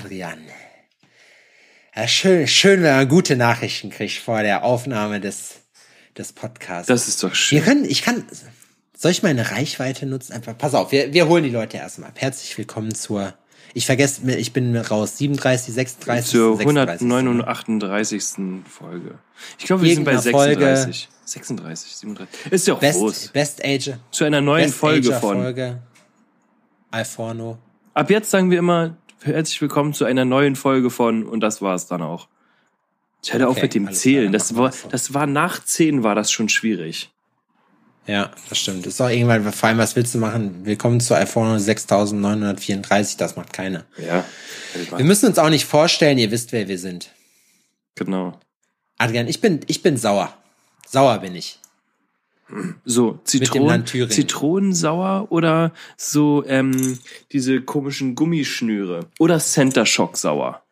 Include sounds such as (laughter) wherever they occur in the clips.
Adrian. Ja, schön, schön, wenn man gute Nachrichten kriegt vor der Aufnahme des, des Podcasts. Das ist doch schön. Wir können, ich kann, soll ich meine Reichweite nutzen? Einfach, pass auf, wir, wir holen die Leute erstmal ab. Herzlich willkommen zur, ich vergesse, ich bin raus, 37, 36, Zur 36. 138. Folge. Ich glaube, wir sind bei Irgendeiner 36. 36, 37. Ist ja auch Best, groß. Best Age. Zu einer neuen Best Folge Ager von. Folge. Alforno. Ab jetzt sagen wir immer, herzlich willkommen zu einer neuen Folge von, und das war es dann auch. Ich hätte auch Okay, mit dem Zählen. Das war, das war nach 10 war das schon schwierig. Ja, das stimmt. Das ist auch irgendwann, vor allem, was willst du machen? Willkommen zu Alforno 6934, das macht keiner. Ja. Wir müssen uns auch nicht vorstellen, ihr wisst, wer wir sind. Genau. Adrian, ich bin, ich bin sauer. Sauer bin ich. So, Zitronen. Zitronensauer oder so ähm, diese komischen Gummischnüre. Oder Center Shock sauer.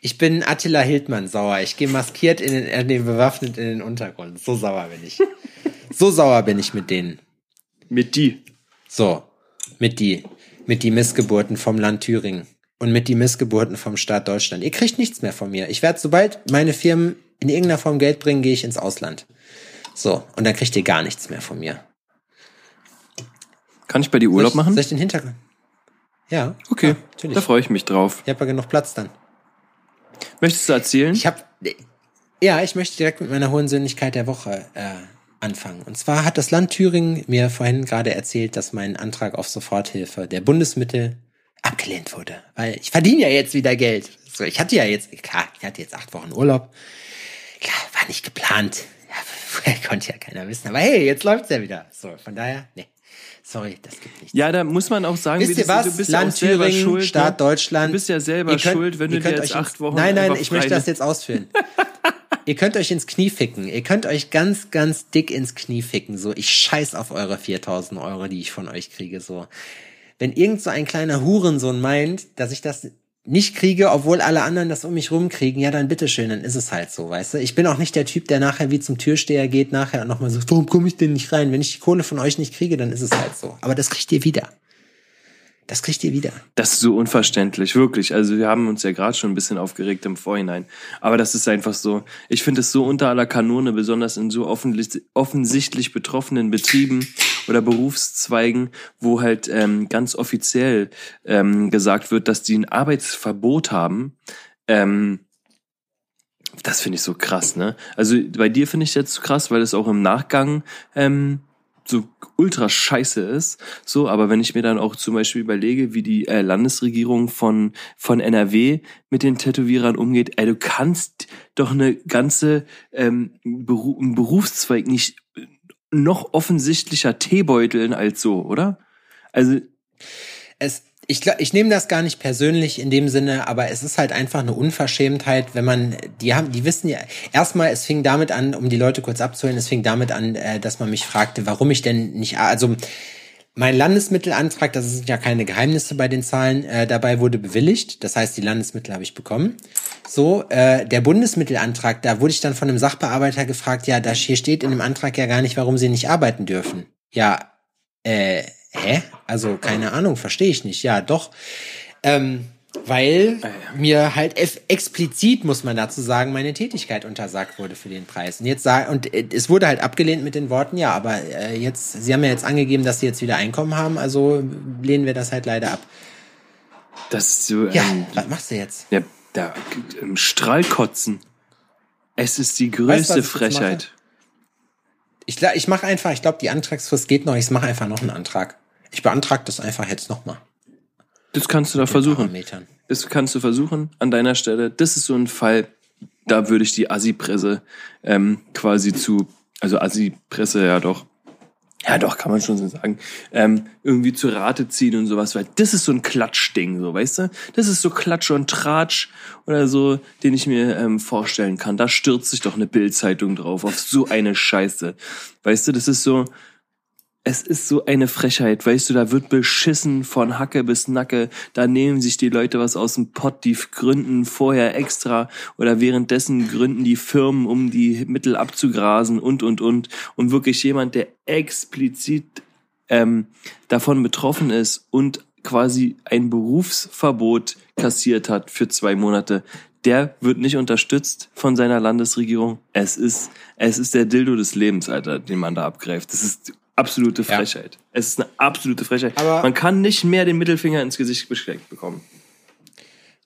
Ich bin Attila Hildmann sauer. Ich gehe maskiert in den, äh, nee, bewaffnet in den Untergrund. So sauer bin ich. so sauer bin ich mit denen. Mit die. So. Mit die, mit die Missgeburten vom Land Thüringen. Und mit die Missgeburten vom Staat Deutschland. Ihr kriegt nichts mehr von mir. Ich werde, sobald meine Firmen in irgendeiner Form Geld bringen, gehe ich ins Ausland. So. Und dann kriegt ihr gar nichts mehr von mir. Kann ich bei dir Urlaub soll ich, machen? Soll ich den Hintergrund? Ja. Okay, Ja, natürlich. da freue ich mich drauf. Ich habe ja genug Platz dann. Möchtest du erzählen? Ich habe, ja, ich möchte direkt mit meiner hohen Sinnlichkeit der Woche äh, anfangen. Und zwar hat das Land Thüringen mir vorhin gerade erzählt, dass mein Antrag auf Soforthilfe der Bundesmittel abgelehnt wurde, weil ich verdiene ja jetzt wieder Geld. So, ich hatte ja jetzt, klar, ich hatte jetzt acht Wochen Urlaub. Klar, war nicht geplant. Ja, (laughs) konnte ja keiner wissen. Aber hey, jetzt läuft's ja wieder. So, von daher, nee. Sorry, das gibt nichts. ja, da muss man auch sagen, Wisst ihr das- was? du bist ja Land selber Thüringen, schuld. Staat ne? Deutschland. Du bist ja selber könnt- schuld, wenn du dir jetzt acht Wochen Nein, nein, ich möchte das jetzt ausführen. (laughs) ihr könnt euch ins Knie ficken. Ihr könnt euch ganz, ganz dick ins Knie ficken. So, ich scheiß auf eure 4000 Euro, die ich von euch kriege. So, wenn irgend so ein kleiner Hurensohn meint, dass ich das nicht kriege, obwohl alle anderen das um mich rumkriegen, ja, dann bitteschön, dann ist es halt so, weißt du? Ich bin auch nicht der Typ, der nachher wie zum Türsteher geht, nachher und nochmal sagt, warum komme ich denn nicht rein? Wenn ich die Kohle von euch nicht kriege, dann ist es halt so. Aber das kriegt ihr wieder. Das kriegt ihr wieder. Das ist so unverständlich, wirklich. Also wir haben uns ja gerade schon ein bisschen aufgeregt im Vorhinein. Aber das ist einfach so, ich finde es so unter aller Kanone, besonders in so offensichtlich, offensichtlich betroffenen Betrieben oder Berufszweigen, wo halt ähm, ganz offiziell ähm, gesagt wird, dass die ein Arbeitsverbot haben. Ähm, das finde ich so krass, ne? Also bei dir finde ich jetzt so krass, weil es auch im Nachgang ähm, so ultra scheiße ist. So, aber wenn ich mir dann auch zum Beispiel überlege, wie die äh, Landesregierung von, von NRW mit den Tätowierern umgeht, ey, du kannst doch eine ganze ähm, Beru einen Berufszweig nicht noch offensichtlicher Teebeuteln als so, oder? Also, es, ich, glaub, ich nehme das gar nicht persönlich in dem Sinne, aber es ist halt einfach eine Unverschämtheit, wenn man, die haben, die wissen ja, erstmal, es fing damit an, um die Leute kurz abzuholen, es fing damit an, äh, dass man mich fragte, warum ich denn nicht, also mein Landesmittelantrag, das sind ja keine Geheimnisse bei den Zahlen, äh, dabei wurde bewilligt. Das heißt, die Landesmittel habe ich bekommen. So, äh, der Bundesmittelantrag, da wurde ich dann von einem Sachbearbeiter gefragt, ja, da hier steht in dem Antrag ja gar nicht, warum sie nicht arbeiten dürfen. Ja, äh, hä? Also, keine Ahnung, verstehe ich nicht. Ja, doch. Ähm, weil mir halt explizit, muss man dazu sagen, meine Tätigkeit untersagt wurde für den Preis. Und jetzt sagen, und äh, es wurde halt abgelehnt mit den Worten, ja, aber äh, jetzt, sie haben ja jetzt angegeben, dass sie jetzt wieder Einkommen haben, also lehnen wir das halt leider ab. das ist so, Ja, ähm, was machst du jetzt? ja, da, im Strahlkotzen. Es ist die Weißt größte jetzt Frechheit. Ich, ich mache einfach, ich glaube, die Antragsfrist geht noch, ich mache einfach noch einen Antrag. Ich beantrage das einfach jetzt nochmal. Das kannst du da versuchen. Parametern. Das kannst du versuchen an deiner Stelle. Das ist so ein Fall, da würde ich die Assi-Presse ähm, quasi zu, also Assi-Presse ja doch, ja doch, kann man schon so sagen, ähm, irgendwie zu Rate ziehen und sowas, weil das ist so ein Klatschding, so, weißt du? Das ist so Klatsch und Tratsch oder so, den ich mir ähm, vorstellen kann. Da stürzt sich doch eine Bildzeitung drauf, auf so eine Scheiße. Weißt du, das ist so, es ist so eine Frechheit, weißt du, da wird beschissen von Hacke bis Nacke, da nehmen sich die Leute was aus dem Pott, die gründen vorher extra oder währenddessen gründen die Firmen, um die Mittel abzugrasen und, und, und. Und wirklich jemand, der explizit ähm, davon betroffen ist und quasi ein Berufsverbot kassiert hat für zwei Monate, der wird nicht unterstützt von seiner Landesregierung. Es ist, es ist der Dildo des Lebens, Alter, den man da abgreift. Das ist absolute Frechheit. Ja. Es ist eine absolute Frechheit. Aber man kann nicht mehr den Mittelfinger ins Gesicht gesteckt bekommen.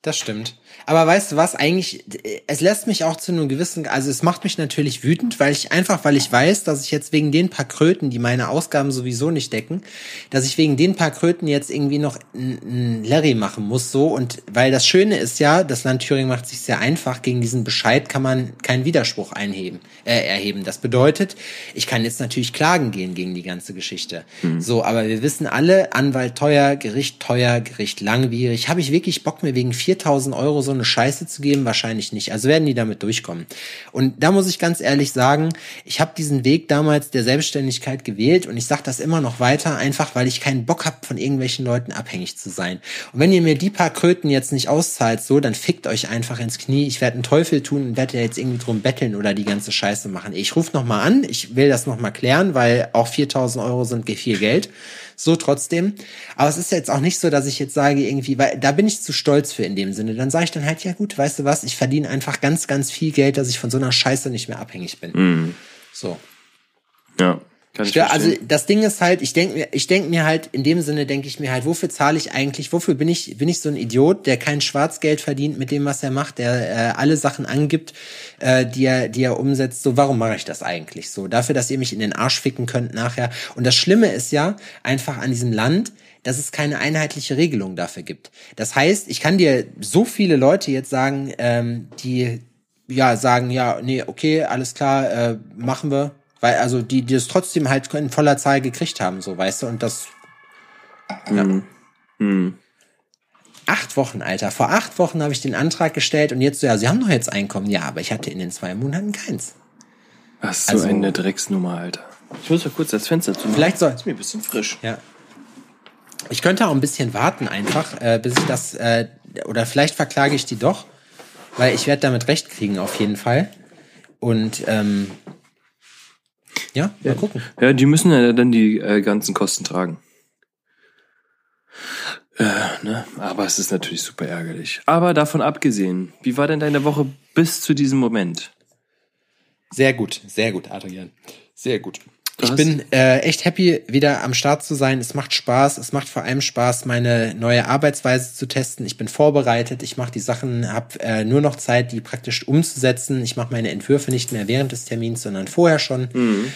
Das stimmt. Aber weißt du was, eigentlich, es lässt mich auch zu einem gewissen, also es macht mich natürlich wütend, weil ich einfach, weil ich weiß, dass ich jetzt wegen den paar Kröten, die meine Ausgaben sowieso nicht decken, dass ich wegen den paar Kröten jetzt irgendwie noch ein Larry machen muss, so. Und weil das Schöne ist ja, das Land Thüringen macht sich sehr einfach, gegen diesen Bescheid kann man keinen Widerspruch einheben, äh, erheben. Das bedeutet, ich kann jetzt natürlich klagen gehen gegen die ganze Geschichte. Mhm. So, aber wir wissen alle, Anwalt teuer, Gericht teuer, Gericht langwierig. Habe ich wirklich Bock, mir wegen 4000 Euro so eine Scheiße zu geben? Wahrscheinlich nicht. Also werden die damit durchkommen. Und da muss ich ganz ehrlich sagen, ich habe diesen Weg damals der Selbstständigkeit gewählt und ich sage das immer noch weiter, einfach weil ich keinen Bock habe, von irgendwelchen Leuten abhängig zu sein. Und wenn ihr mir die paar Kröten jetzt nicht auszahlt, so, dann fickt euch einfach ins Knie. Ich werde einen Teufel tun und werde ja jetzt irgendwie drum betteln oder die ganze Scheiße machen. Ich rufe noch mal an, ich will das noch mal klären, weil auch 4000 Euro sind viel Geld so trotzdem. Aber es ist jetzt auch nicht so, dass ich jetzt sage irgendwie, weil da bin ich zu stolz für in dem Sinne. Dann sage ich dann halt, ja gut, weißt du was, ich verdiene einfach ganz, ganz viel Geld, dass ich von so einer Scheiße nicht mehr abhängig bin. Mhm. So. Ja. Kann ich ja, also das Ding ist halt, ich denke mir, ich denke mir halt, in dem Sinne denke ich mir halt, wofür zahle ich eigentlich, wofür bin ich, bin ich so ein Idiot, der kein Schwarzgeld verdient mit dem, was er macht, der äh, alle Sachen angibt, äh, die er, die er umsetzt. So, warum mache ich das eigentlich so? Dafür, dass ihr mich in den Arsch ficken könnt nachher. Und das Schlimme ist ja einfach an diesem Land, dass es keine einheitliche Regelung dafür gibt. Das heißt, ich kann dir so viele Leute jetzt sagen, ähm, die ja sagen, ja, nee, okay, alles klar, äh, machen wir weil, also, die, die es trotzdem halt in voller Zahl gekriegt haben, so, weißt du, und das. Ja. Mhm. Mhm. Acht Wochen, Alter. Vor acht Wochen habe ich den Antrag gestellt und jetzt so, ja, Sie haben doch jetzt Einkommen. Ja, aber ich hatte in den zwei Monaten keins. Was so also, eine Drecksnummer, Alter. Ich muss mal kurz das Fenster zu Vielleicht soll. Ist mir ein bisschen frisch. Ja. Ich könnte auch ein bisschen warten einfach, äh, bis ich das, äh, oder vielleicht verklage ich die doch, weil ich werde damit recht kriegen auf jeden Fall. Und ähm, ja, mal ja. gucken. Ja, die müssen ja dann die äh, ganzen Kosten tragen. Äh, ne? Aber es ist natürlich super ärgerlich. Aber davon abgesehen, wie war denn deine Woche bis zu diesem Moment? Sehr gut, sehr gut, Adrian. Sehr gut. Du ich bin äh, echt happy, wieder am Start zu sein. Es macht Spaß. Es macht vor allem Spaß, meine neue Arbeitsweise zu testen. Ich bin vorbereitet. Ich mache die Sachen, habe äh, nur noch Zeit, die praktisch umzusetzen. Ich mache meine Entwürfe nicht mehr während des Termins, sondern vorher schon. Mhm.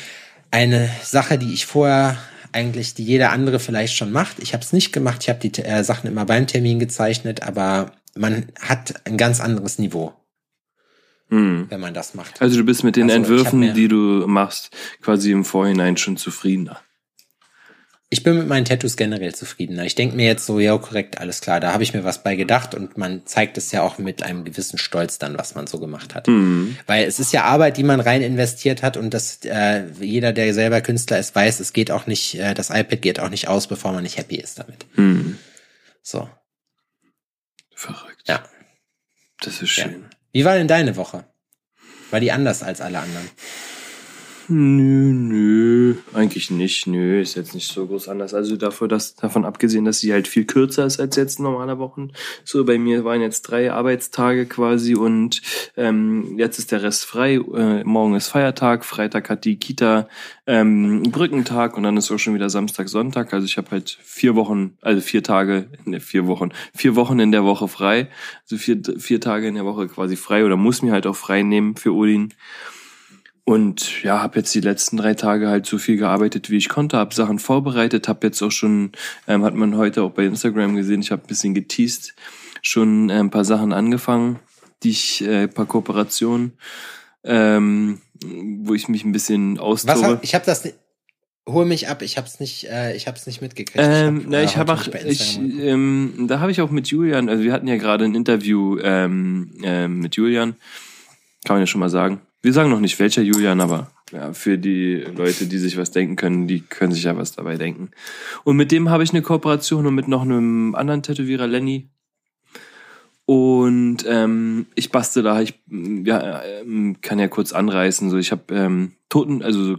Eine Sache, die ich vorher eigentlich, die jeder andere vielleicht schon macht. Ich habe es nicht gemacht. Ich habe die äh, Sachen immer beim Termin gezeichnet, aber man hat ein ganz anderes Niveau hm. wenn man das macht. Also du bist mit den also, Entwürfen, die du machst, quasi im Vorhinein schon zufriedener. Ich bin mit meinen Tattoos generell zufriedener. Ich denke mir jetzt so, ja, korrekt, alles klar, da habe ich mir was bei gedacht und man zeigt es ja auch mit einem gewissen Stolz dann, was man so gemacht hat. Mhm. Weil es ist ja Arbeit, die man rein investiert hat und das äh, jeder, der selber Künstler ist, weiß, es geht auch nicht, äh, das iPad geht auch nicht aus, bevor man nicht happy ist damit. Mhm. So. Verrückt. Ja. Das ist schön. Ja. Wie war denn deine Woche? War die anders als alle anderen? Nö, nö, eigentlich nicht. Nö, ist jetzt nicht so groß anders. Also dafür, dass, davon abgesehen, dass sie halt viel kürzer ist als jetzt normale Wochen. So, bei mir waren jetzt drei Arbeitstage quasi und ähm, jetzt ist der Rest frei. Äh, morgen ist Feiertag, Freitag hat die Kita ähm, Brückentag und dann ist auch schon wieder Samstag, Sonntag. Also ich habe halt vier Wochen, also vier Tage, ne, vier Wochen, vier Wochen in der Woche frei. Also vier, vier Tage in der Woche quasi frei oder muss mir halt auch frei nehmen für Odin. Und ja, habe jetzt die letzten drei Tage halt so viel gearbeitet, wie ich konnte, habe Sachen vorbereitet, habe jetzt auch schon, ähm, hat man heute auch bei Instagram gesehen, ich habe ein bisschen geteased, schon äh, ein paar Sachen angefangen, die ich, äh, paar Kooperationen, ähm, wo ich mich ein bisschen austobe. Was, ich habe das, hol mich ab, ich habe es nicht, äh, ich habe es nicht mitgekriegt. Ähm, ich na, ich habe auch, ich, ähm, da habe ich auch mit Julian, also wir hatten ja gerade ein Interview ähm, äh, mit Julian, kann man ja schon mal sagen. Wir sagen noch nicht welcher Julian, aber ja, für die Leute, die sich was denken können, die können sich ja was dabei denken. Und mit dem habe ich eine Kooperation und mit noch einem anderen Tätowierer, Lenny. Und ähm, ich bastel da, ich ja, ähm, kann ja kurz anreißen. So, ich habe ähm, Toten, also so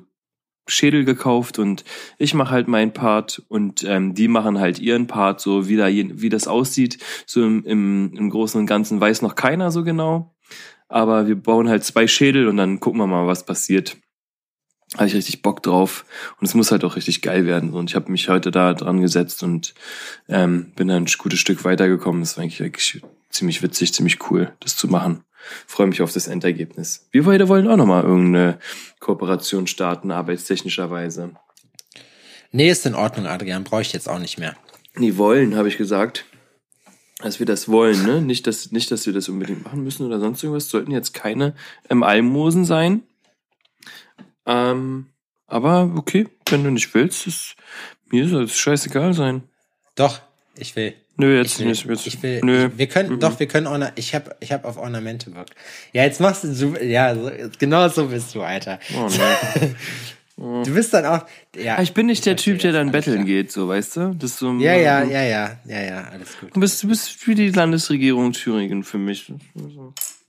Schädel gekauft und ich mache halt meinen Part und ähm, die machen halt ihren Part, so wie, da, wie das aussieht. So im, im, im Großen und Ganzen weiß noch keiner so genau. Aber wir bauen halt zwei Schädel und dann gucken wir mal, was passiert. Habe ich richtig Bock drauf. Und es muss halt auch richtig geil werden. Und ich habe mich heute da dran gesetzt und ähm, bin dann ein gutes Stück weitergekommen. Das war eigentlich wirklich ziemlich witzig, ziemlich cool, das zu machen. Freue mich auf das Endergebnis. Wir beide wollen auch nochmal irgendeine Kooperation starten, arbeitstechnischerweise. Nee, ist in Ordnung, Adrian. Brauche ich jetzt auch nicht mehr. Nee, wollen, habe ich gesagt dass wir das wollen, ne? Nicht, dass, nicht, dass wir das unbedingt machen müssen oder sonst irgendwas. Sollten jetzt keine ähm, Almosen sein. Ähm, aber okay, wenn du nicht willst, ist, mir soll es scheißegal sein. Doch, ich will. Nö, jetzt ich will, nicht. Jetzt, ich will. nö. Ich, wir können, Mhm. doch, wir können Orna ich habe ich hab auf Ornamente Bock. Ja, jetzt machst du, ja, so, genau so bist du, Alter. Oh. (laughs) Du bist dann auch, ja. Ah, ich bin nicht der verstehe Typ, der dann betteln klar. geht, so, weißt du? Das ist so, Ja, ja, ja, ja, ja, ja, alles gut. Du bist, du bist für die Landesregierung Thüringen für mich.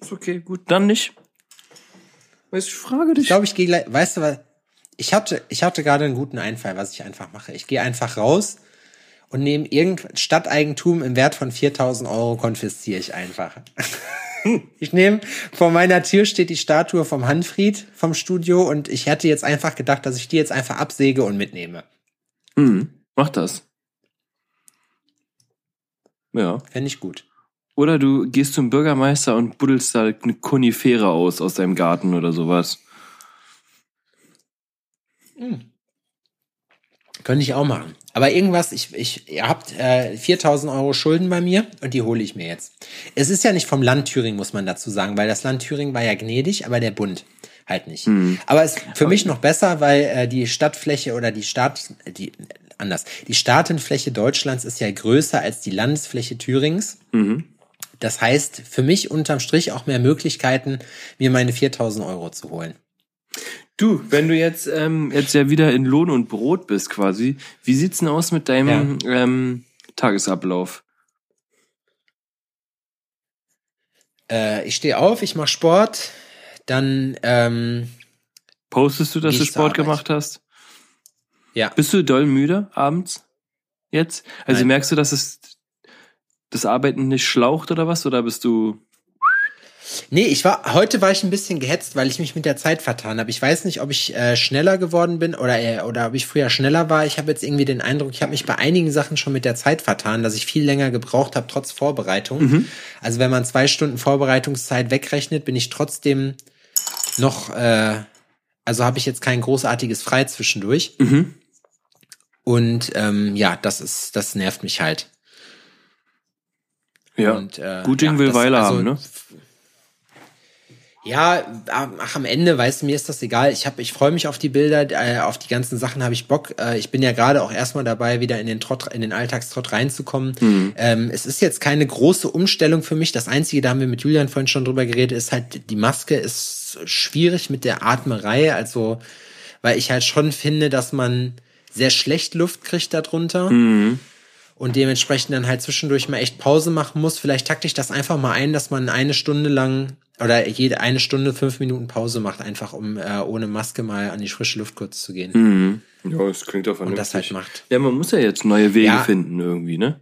Ist okay, gut. Dann nicht. Weißt du, ich frage Ich dich. glaube, ich gehe gleich, weißt du was? Ich hatte, ich hatte gerade einen guten Einfall, was ich einfach mache. Ich gehe einfach raus und nehme irgend Stadteigentum im Wert von 4000 Euro konfisziere ich einfach. (laughs) (laughs) ich nehme, vor meiner Tür steht die Statue vom Hanfried vom Studio und ich hätte jetzt einfach gedacht, dass ich die jetzt einfach absäge und mitnehme. Hm, mach das. Ja. Fände ich gut. Oder du gehst zum Bürgermeister und buddelst da eine Konifere aus aus deinem Garten oder sowas. Könnte ich auch machen. Aber irgendwas, ich, ich, ihr habt äh, 4000 Euro Schulden bei mir und die hole ich mir jetzt. Es ist ja nicht vom Land Thüringen, muss man dazu sagen, weil das Land Thüringen war ja gnädig, aber der Bund halt nicht. Aber es ist für mich noch besser, weil äh, die Stadtfläche oder die Stadt, die, anders, die Staatenfläche Deutschlands ist ja größer als die Landesfläche Thürings. Das heißt, für mich unterm Strich auch mehr Möglichkeiten, mir meine 4000 Euro zu holen. Du, wenn du jetzt, ähm, jetzt ja wieder in Lohn und Brot bist quasi, wie sieht's denn aus mit deinem ähm, Tagesablauf? Äh, ich stehe auf, ich mache Sport, dann ähm, Postest du, dass du Sport gemacht hast? ja. Bist du doll müde abends? Jetzt? Also Nein. merkst du, dass es das Arbeiten nicht schlaucht oder was? Oder bist du. Nee, ich war heute war ich ein bisschen gehetzt, weil ich mich mit der Zeit vertan habe. Ich weiß nicht, ob ich äh, schneller geworden bin oder äh, oder ob ich früher schneller war. Ich habe jetzt irgendwie den Eindruck, ich habe mich bei einigen Sachen schon mit der Zeit vertan, dass ich viel länger gebraucht habe trotz Vorbereitung. Also wenn man zwei Stunden Vorbereitungszeit wegrechnet, bin ich trotzdem noch, äh, also habe ich jetzt kein großartiges Frei zwischendurch. Mhm. Und ähm, ja, das ist, das nervt mich halt. Ja. Und, äh, Gut Ding ja, will Weile also- haben, ne? Ja, ach, am Ende, weißt du, mir ist das egal. Ich hab, ich freue mich auf die Bilder, äh, auf die ganzen Sachen habe ich Bock. Äh, ich bin ja gerade auch erstmal dabei, wieder in den Trott, in den Alltagstrott reinzukommen. Ähm, es ist jetzt keine große Umstellung für mich. Das Einzige, da haben wir mit Julian vorhin schon drüber geredet, ist halt, die Maske ist schwierig mit der Atmerei. Also, weil ich halt schon finde, dass man sehr schlecht Luft kriegt darunter und dementsprechend dann halt zwischendurch mal echt Pause machen muss. Vielleicht takte ich das einfach mal ein, dass man eine Stunde lang oder jede eine Stunde fünf Minuten Pause macht, einfach um äh, ohne Maske mal an die frische Luft kurz zu gehen. Mhm. Ja, das klingt doch Und vernünftig. das halt macht. Ja, man muss ja jetzt neue Wege Ja. finden irgendwie, ne?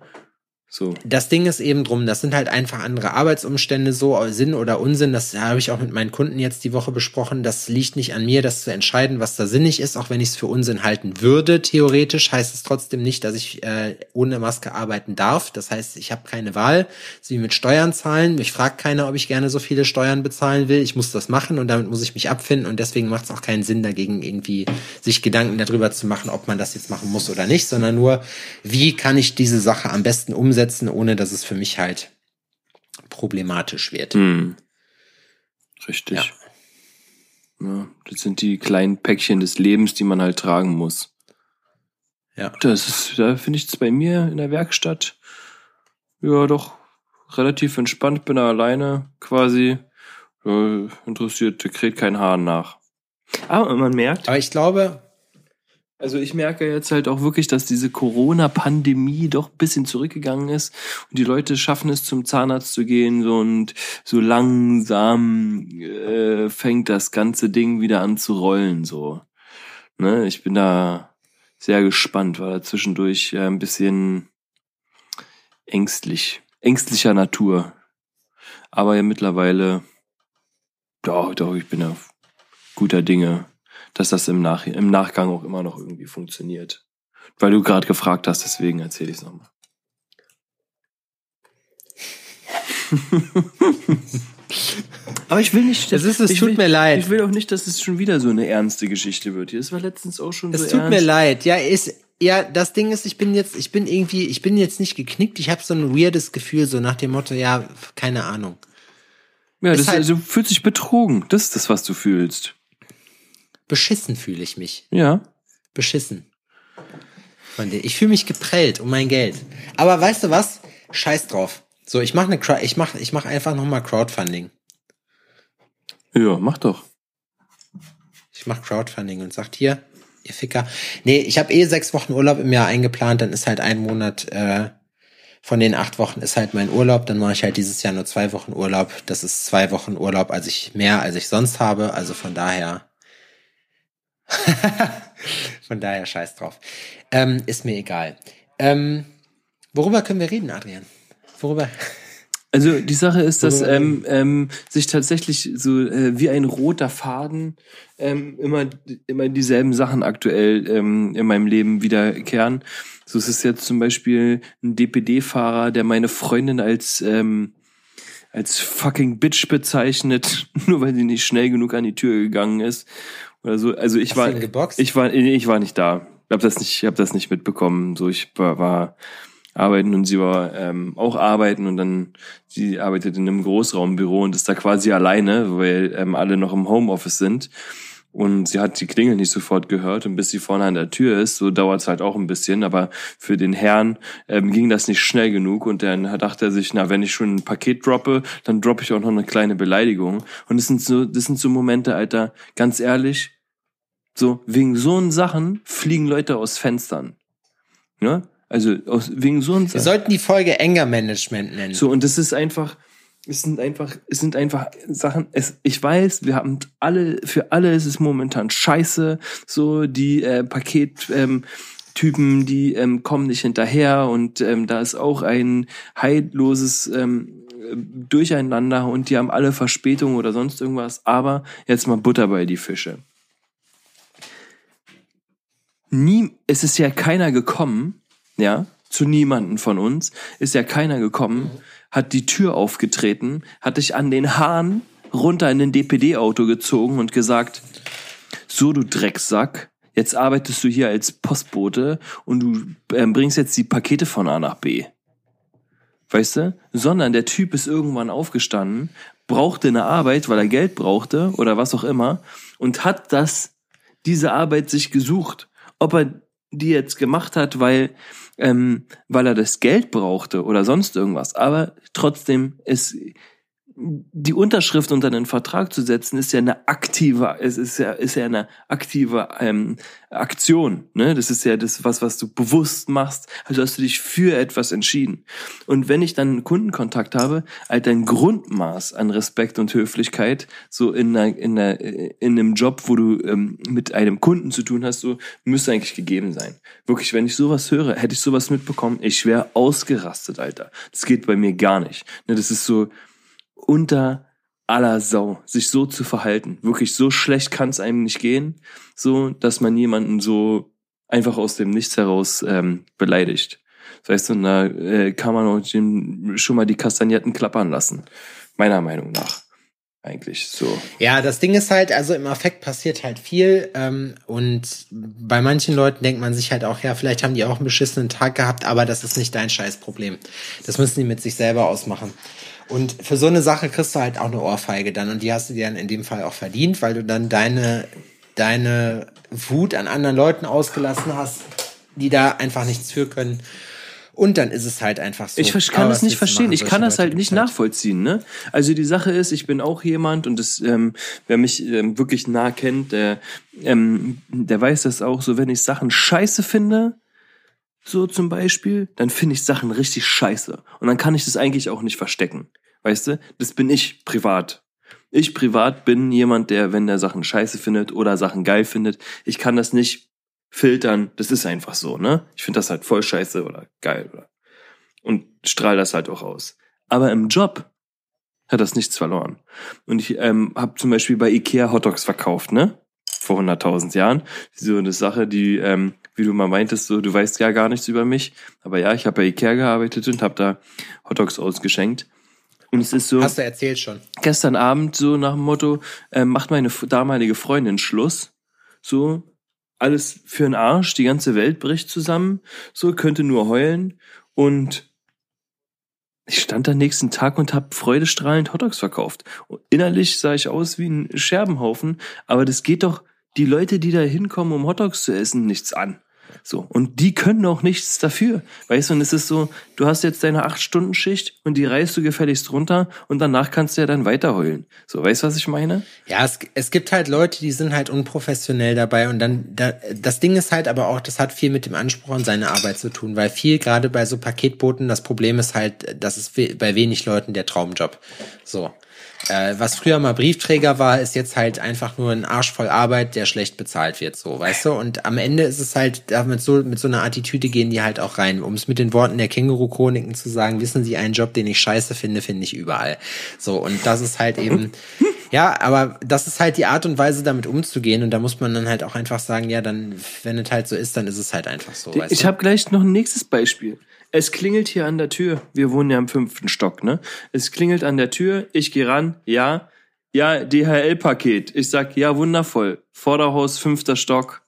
So. Das Ding ist eben drum, das sind halt einfach andere Arbeitsumstände, so Sinn oder Unsinn. Das habe ich auch mit meinen Kunden jetzt die Woche besprochen. Das liegt nicht an mir, das zu entscheiden, was da sinnig ist, auch wenn ich es für Unsinn halten würde. Theoretisch heißt es trotzdem nicht, dass ich äh, ohne Maske arbeiten darf. Das heißt, ich habe keine Wahl. So wie mit Steuern zahlen. Mich fragt keiner, ob ich gerne so viele Steuern bezahlen will. Ich muss das machen und damit muss ich mich abfinden. Und deswegen macht es auch keinen Sinn, dagegen irgendwie sich Gedanken darüber zu machen, ob man das jetzt machen muss oder nicht, sondern nur, wie kann ich diese Sache am besten umsetzen, ohne dass es für mich halt problematisch wird. Hm. Richtig. Ja. das sind die kleinen Päckchen des Lebens, die man halt tragen muss. Ja. Das ist, da finde ich es bei mir in der Werkstatt ja doch relativ entspannt, bin da alleine quasi. Ja, interessiert, kräht kein Hahn nach. Aber man merkt, Aber ich glaube, also ich merke jetzt halt auch wirklich, dass diese Corona-Pandemie doch ein bisschen zurückgegangen ist und die Leute schaffen es zum Zahnarzt zu gehen so und so langsam äh, fängt das ganze Ding wieder an zu rollen so. Ne, ich bin da sehr gespannt, war da zwischendurch äh, ein bisschen ängstlich, ängstlicher Natur. Aber ja mittlerweile, doch, doch, ich bin da guter Dinge, dass das im, Nach im Nachgang auch immer noch irgendwie funktioniert. Weil du gerade gefragt hast, deswegen erzähle ich es nochmal. (laughs) Aber ich will nicht. Es ist, es ich tut will, mir leid. Ich will auch nicht, dass es schon wieder so eine ernste Geschichte wird. Hier, es war letztens auch schon Es so tut ernst. mir leid. Ja, ist ja das Ding ist, ich bin jetzt, ich bin irgendwie, ich bin jetzt nicht geknickt. Ich habe so ein weirdes Gefühl, so nach dem Motto, ja, keine Ahnung. Ja, Ist das, halt- also, du fühlst dich betrogen. Das ist das, was du fühlst. Beschissen fühle ich mich. Ja. Beschissen. Ich fühle mich geprellt um mein Geld. Aber weißt du was? Scheiß drauf. So, ich mache eine, ich mach, ich mach einfach noch mal Crowdfunding. Ja, mach doch. Ich mache Crowdfunding und sagt hier, ihr Ficker. Nee, ich habe eh sechs Wochen Urlaub im Jahr eingeplant, dann ist halt ein Monat äh, von den acht Wochen ist halt mein Urlaub. Dann mache ich halt dieses Jahr nur zwei Wochen Urlaub. Das ist zwei Wochen Urlaub, als ich mehr als ich sonst habe. Also von daher. (laughs) von daher scheiß drauf. Ähm, ist mir egal. Ähm, worüber können wir reden, Adrian? Worüber? Also die Sache ist, dass ähm, ähm, sich tatsächlich so äh, wie ein roter Faden ähm, immer immer dieselben Sachen aktuell ähm, in meinem Leben wiederkehren. So ist es jetzt zum Beispiel ein DPD-Fahrer, der meine Freundin als ähm, als fucking Bitch bezeichnet, (laughs) nur weil sie nicht schnell genug an die Tür gegangen ist oder so. Also ich Hast war ich war ich war nicht da. Ich habe das nicht ich habe das nicht mitbekommen. So ich war, war arbeiten und sie war ähm, auch arbeiten und dann sie arbeitet in einem Großraumbüro und ist da quasi alleine, weil ähm, alle noch im Homeoffice sind. Und sie hat die Klingel nicht sofort gehört und bis sie vorne an der Tür ist, so dauert es halt auch ein bisschen. Aber für den Herrn ähm, ging das nicht schnell genug und dann dachte er sich, na, wenn ich schon ein Paket droppe, dann droppe ich auch noch eine kleine Beleidigung. Und das sind so, das sind so Momente, Alter, ganz ehrlich, so wegen so einen Sachen fliegen Leute aus Fenstern. Ja? Also aus, wegen so einen Wir sollten die Folge Anger Management nennen. so, und das ist einfach, es sind einfach, es sind einfach Sachen, es, ich weiß, wir haben alle, für alle ist es momentan scheiße, so, die äh, Paket, ähm, Typen, die ähm, kommen nicht hinterher und ähm, da ist auch ein heilloses ähm, Durcheinander und die haben alle Verspätungen oder sonst irgendwas, aber jetzt mal Butter bei die Fische. Nie, es ist ja keiner gekommen, ja, zu niemanden von uns, ist ja keiner gekommen, hat die Tür aufgetreten, hat dich an den Haaren runter in den DPD-Auto gezogen und gesagt, so du Drecksack, jetzt arbeitest du hier als Postbote und du ähm, bringst jetzt die Pakete von A nach B. Weißt du? Sondern der Typ ist irgendwann aufgestanden, brauchte eine Arbeit, weil er Geld brauchte oder was auch immer und hat das, diese Arbeit sich gesucht. Ob er die jetzt gemacht hat, weil, ähm, weil er das Geld brauchte oder sonst irgendwas. Aber trotzdem ist die Unterschrift unter den Vertrag zu setzen, ist ja eine aktive, es ist ja, ist ja eine aktive ähm, Aktion. Ne? Das ist ja das, was, was du bewusst machst. Also hast du dich für etwas entschieden. Und wenn ich dann einen Kundenkontakt habe, halt ein Grundmaß an Respekt und Höflichkeit, so in einer, in einer, in einem Job, wo du ähm, mit einem Kunden zu tun hast, so müsste eigentlich gegeben sein. Wirklich, wenn ich sowas höre, hätte ich sowas mitbekommen, ich wäre ausgerastet, Alter. Das geht bei mir gar nicht. Ne? Das ist so, unter aller Sau, sich so zu verhalten. Wirklich so schlecht kann es einem nicht gehen, so dass man jemanden so einfach aus dem Nichts heraus ähm, beleidigt. Das heißt, und da äh, kann man auch schon mal die Kastagnetten klappern lassen. Meiner Meinung nach. Eigentlich so. Ja, das Ding ist halt, also im Affekt passiert halt viel ähm, und bei manchen Leuten denkt man sich halt auch, ja, vielleicht haben die auch einen beschissenen Tag gehabt, aber das ist nicht dein Scheißproblem. Das müssen die mit sich selber ausmachen. Und für so eine Sache kriegst du halt auch eine Ohrfeige dann und die hast du dir dann in dem Fall auch verdient, weil du dann deine, deine Wut an anderen Leuten ausgelassen hast, die da einfach nichts für können. Und dann ist es halt einfach so. Ich kann Aber das nicht verstehen. machen? Ich kann das halt nicht nachvollziehen. Ne? Also die Sache ist, ich bin auch jemand und das, ähm, wer mich ähm, wirklich nah kennt, der, ähm, der weiß das auch. So, wenn ich Sachen scheiße finde, so zum Beispiel, dann finde ich Sachen richtig scheiße und dann kann ich das eigentlich auch nicht verstecken. Weißt du? Das bin ich privat. Ich privat bin jemand, der, wenn er Sachen scheiße findet oder Sachen geil findet, ich kann das nicht filtern. Das ist einfach so, ne? Ich finde das halt voll scheiße oder geil oder und strahle das halt auch aus. Aber im Job hat das nichts verloren. Und ich ähm, habe zum Beispiel bei Ikea Hotdogs verkauft, ne? Vor 100.000 Jahren. So eine Sache, die, ähm, wie du mal meintest, so du weißt ja gar nichts über mich. Aber ja, ich habe bei Ikea gearbeitet und habe da Hotdogs ausgeschenkt. Und es ist so. Hast du erzählt schon. Gestern Abend so nach dem Motto, äh, macht meine damalige Freundin Schluss. So, alles für den Arsch, die ganze Welt bricht zusammen. So, könnte nur heulen. Und ich stand am nächsten Tag und habe freudestrahlend Hotdogs verkauft. Und innerlich sah ich aus wie ein Scherbenhaufen, aber das geht doch die Leute, die da hinkommen, um Hotdogs zu essen, nichts an. So. Und die können auch nichts dafür. Weißt du, und es ist so, du hast jetzt deine acht Stunden Schicht und die reißt du gefälligst runter und danach kannst du ja dann weiter heulen. So, weißt du, was ich meine? Ja, es, es gibt halt Leute, die sind halt unprofessionell dabei und dann, da, das Ding ist halt aber auch, das hat viel mit dem Anspruch an seine Arbeit zu tun, weil viel gerade bei so Paketboten, das Problem ist halt, das ist bei wenig Leuten der Traumjob. So. Äh, was früher mal Briefträger war, ist jetzt halt einfach nur ein Arsch voll Arbeit, der schlecht bezahlt wird, so, weißt du? Und am Ende ist es halt, damit so, mit so einer Attitüde gehen die halt auch rein. Um es mit den Worten der Känguru-Chroniken zu sagen, wissen Sie, einen Job, den ich scheiße finde, finde ich überall. So, und das ist halt eben, (laughs) ja, aber das ist halt die Art und Weise, damit umzugehen. Und da muss man dann halt auch einfach sagen, ja, dann, wenn es halt so ist, dann ist es halt einfach so. ich habe gleich noch ein nächstes Beispiel. Es klingelt hier an der Tür. Wir wohnen ja im fünften Stock, ne? Es klingelt an der Tür. Ich gehe ran. Ja. Ja, DHL-Paket. Ich sag, ja, wundervoll. Vorderhaus, fünfter Stock.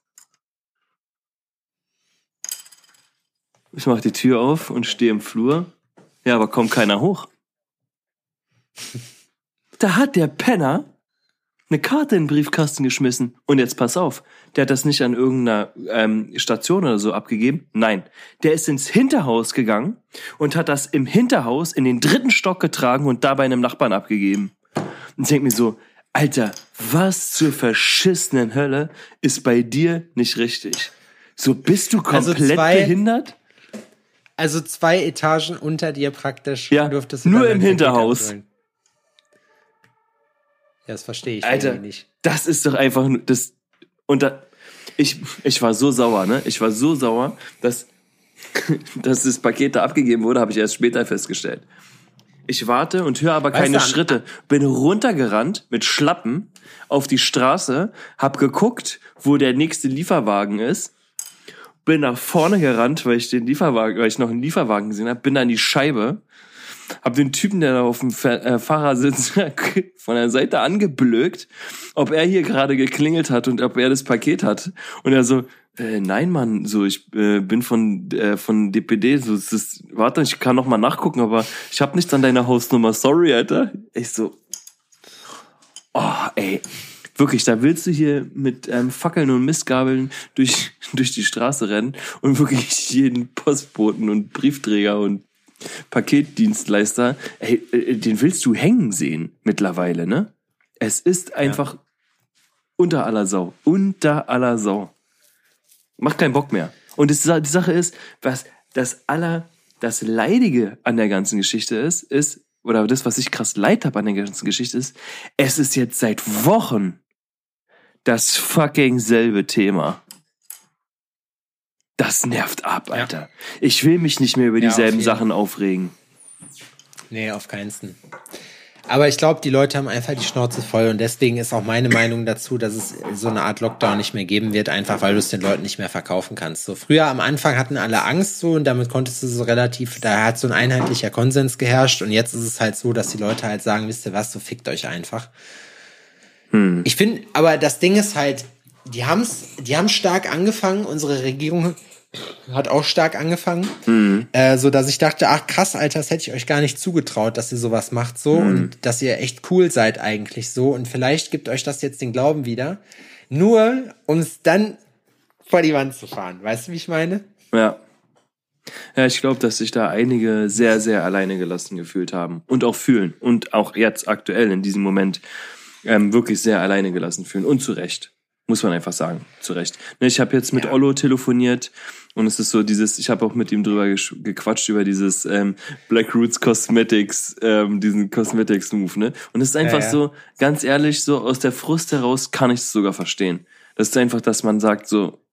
Ich mach die Tür auf und stehe im Flur. Ja, aber kommt keiner hoch. (laughs) Da hat der Penner eine Karte in den Briefkasten geschmissen. Und jetzt pass auf, der hat das nicht an irgendeiner ähm, Station oder so abgegeben. Nein, der ist ins Hinterhaus gegangen und hat das im Hinterhaus in den dritten Stock getragen und dabei einem Nachbarn abgegeben. Und ich denk mir so, Alter, was zur verschissenen Hölle ist bei dir nicht richtig? So bist du also komplett also zwei, behindert? Also zwei Etagen unter dir praktisch. Ja, nur im Hinterhaus. Ja, das verstehe ich Alter, nicht. Das ist doch einfach nur das und da, ich ich war so sauer, ne? Ich war so sauer, dass (laughs) dass das Paket da abgegeben wurde, habe ich erst später festgestellt. Ich warte und höre aber keine weißt du, Schritte. Bin runtergerannt mit Schlappen auf die Straße, hab geguckt, wo der nächste Lieferwagen ist, bin nach vorne gerannt, weil ich den Lieferwagen, weil ich noch einen Lieferwagen gesehen habe, bin an die Scheibe hab den Typen, der da auf dem äh, Fahrersitz (laughs) von der Seite angeblökt, ob er hier gerade geklingelt hat und ob er das Paket hat. Und er so, äh, nein, Mann, so ich äh, bin von äh, von DPD, so es ist, warte, ich kann noch mal nachgucken, aber ich habe nichts an deiner Hausnummer. Sorry, Alter. Ich so, oh, ey, wirklich, da willst du hier mit ähm, Fackeln und Mistgabeln durch (laughs) durch die Straße rennen und wirklich jeden Postboten und Briefträger und Paketdienstleister, ey, äh, den willst du hängen sehen mittlerweile, ne? Es ist einfach ja. unter aller Sau. Unter aller Sau. Macht keinen Bock mehr. Und das, die Sache ist, was das aller, das Leidige an der ganzen Geschichte ist, ist, oder das, was ich krass leid habe an der ganzen Geschichte ist, es ist jetzt seit Wochen das fucking selbe Thema. Das nervt ab, Alter. Ja. Ich will mich nicht mehr über dieselben ja, Sachen aufregen. Nee, auf keinen Fall. Aber ich glaube, die Leute haben einfach die Schnauze voll und deswegen ist auch meine Meinung dazu, dass es so eine Art Lockdown nicht mehr geben wird, einfach weil du es den Leuten nicht mehr verkaufen kannst. So früher am Anfang hatten alle Angst so und damit konntest du so relativ, da hat so ein einheitlicher Konsens geherrscht und jetzt ist es halt so, dass die Leute halt sagen, wisst ihr was, so fickt euch einfach. Hm. Ich finde, aber das Ding ist halt, die haben's, die haben stark angefangen, unsere Regierung hat auch stark angefangen, mhm. äh, so dass ich dachte, ach krass, Alter, das hätte ich euch gar nicht zugetraut, dass ihr sowas macht so mhm. und dass ihr echt cool seid eigentlich so und vielleicht gibt euch das jetzt den Glauben wieder, nur um es dann vor die Wand zu fahren. Weißt du, wie ich meine? Ja. Ja, ich glaube, dass sich da einige sehr, sehr alleine gelassen gefühlt haben und auch fühlen und auch jetzt aktuell in diesem Moment ähm, wirklich sehr alleine gelassen fühlen und zu Recht. Muss man einfach sagen, zu Recht. Ne, ich habe jetzt mit ja. Ollo telefoniert und es ist so dieses, ich habe auch mit ihm drüber gequatscht über dieses ähm, Black Roots Cosmetics, ähm, diesen Cosmetics Move, ne? Und es ist einfach ja, ja. so, ganz ehrlich, so aus der Frust heraus kann ich es sogar verstehen. Das ist einfach, dass man sagt so,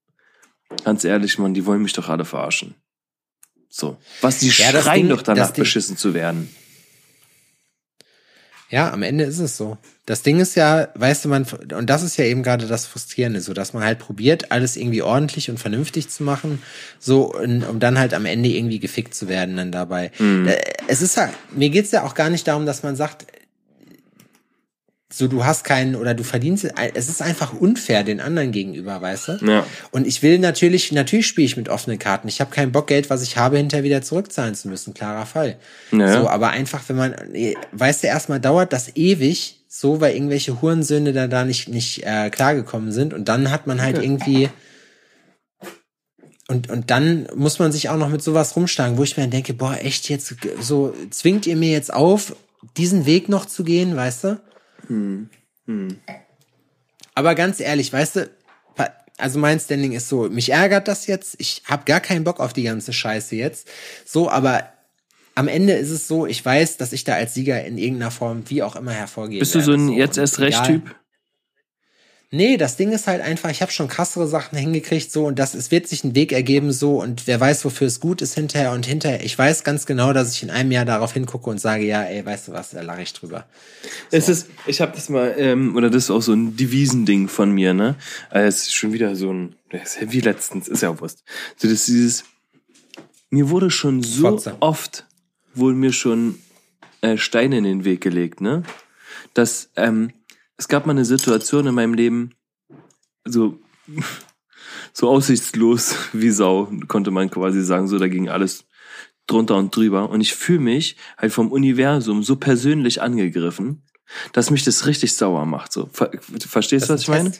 ganz ehrlich, man, die wollen mich doch alle verarschen. So. Was, die ja, schreien Ding, doch danach, beschissen zu werden. Ja, am Ende ist es so. Das Ding ist ja, weißt du, man, und das ist ja eben gerade das Frustrierende, so dass man halt probiert, alles irgendwie ordentlich und vernünftig zu machen, so, um dann halt am Ende irgendwie gefickt zu werden dann dabei. Mhm. Äh, es ist ja, mir geht's ja auch gar nicht darum, dass man sagt, so du hast keinen oder du verdienst es ist einfach unfair den anderen gegenüber weißt du ja. und ich will natürlich natürlich spiele ich mit offenen Karten ich habe keinen Bock Geld was ich habe hinterher wieder zurückzahlen zu müssen klarer Fall ja. so aber einfach wenn man weißt du erstmal dauert das ewig so weil irgendwelche Hurensöhne da da nicht nicht äh, klargekommen sind und dann hat man halt okay. irgendwie und, und dann muss man sich auch noch mit sowas rumschlagen, wo ich mir denke, boah, echt jetzt, so zwingt ihr mir jetzt auf, diesen Weg noch zu gehen, weißt du? Hm. Hm. Aber ganz ehrlich, weißt du, also mein Standing ist so, mich ärgert das jetzt, ich habe gar keinen Bock auf die ganze Scheiße jetzt. So, aber am Ende ist es so, ich weiß, dass ich da als Sieger in irgendeiner Form wie auch immer hervorgehe. Bist du so ein jetzt erst recht Typ? Nee, das Ding ist halt einfach, ich habe schon krassere Sachen hingekriegt so und das es wird sich ein Weg ergeben so und wer weiß, wofür es gut ist hinterher und hinterher. Ich weiß ganz genau, dass ich in einem Jahr darauf hingucke und sage, ja, ey, weißt du was, da lache ich drüber. So. Es ist, ich habe das mal ähm, oder das ist auch so ein Devisending von mir, ne? Also es ist schon wieder so ein, wie letztens, ist ja auch Wurst. So das ist dieses, mir wurde schon so Fotze. oft wurden mir schon äh, Steine in den Weg gelegt, ne? Dass ähm, es gab mal eine Situation in meinem Leben, so, (laughs) so aussichtslos (laughs) wie Sau, konnte man quasi sagen, so, da ging alles drunter und drüber. Und ich fühle mich halt vom Universum so persönlich angegriffen, dass mich das richtig sauer macht. So, Ver verstehst du, was ich meine?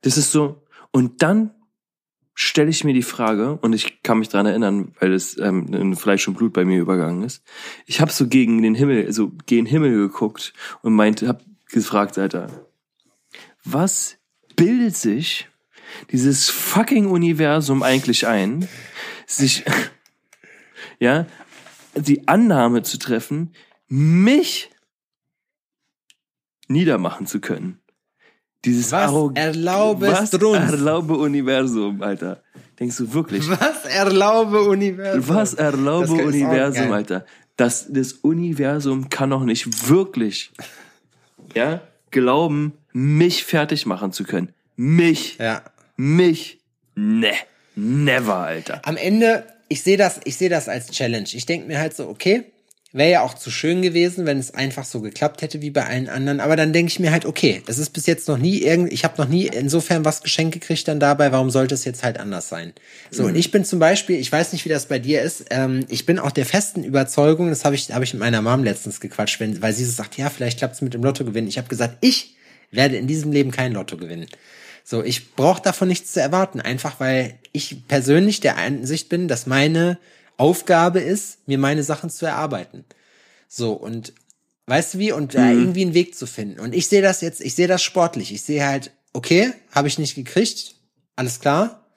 Das ist so. Und dann stelle ich mir die Frage, und ich kann mich dran erinnern, weil es ähm, in Fleisch und Blut bei mir übergangen ist. Ich habe so gegen den Himmel, so gegen den Himmel geguckt und meinte, hab gefragt, Alter. Was bildet sich dieses fucking Universum eigentlich ein, sich, (laughs) ja, die Annahme zu treffen, mich niedermachen zu können. Dieses Was erlaube was erlaube Universum, Alter. Denkst du wirklich? Was erlaube Universum? Was erlaube Universum, Alter? Das, das Universum kann doch nicht wirklich ja, glauben, mich fertig machen zu können. Mich. Ja. Mich. Ne. Never, Alter. Am Ende, ich sehe das, ich sehe das als Challenge. Ich denke mir halt so, okay, Wäre ja auch zu schön gewesen, wenn es einfach so geklappt hätte wie bei allen anderen. Aber dann denke ich mir halt, okay, es ist bis jetzt noch nie irgend, ich habe noch nie insofern was geschenkt gekriegt dann dabei. Warum sollte es jetzt halt anders sein? So mhm. und ich bin zum Beispiel, ich weiß nicht, wie das bei dir ist. Ähm, ich bin auch der festen Überzeugung, das habe ich, habe ich mit meiner Mom letztens gequatscht, wenn, weil sie so sagt, ja, vielleicht klappt es mit dem Lotto gewinnen. Ich habe gesagt, ich werde in diesem Leben kein Lotto gewinnen. So, ich brauche davon nichts zu erwarten, einfach weil ich persönlich der Einsicht bin, dass meine Aufgabe ist, mir meine Sachen zu erarbeiten. So, und weißt du wie? Und da mhm. irgendwie einen Weg zu finden. Und ich sehe das jetzt, ich sehe das sportlich. Ich sehe halt, okay, habe ich nicht gekriegt, alles klar.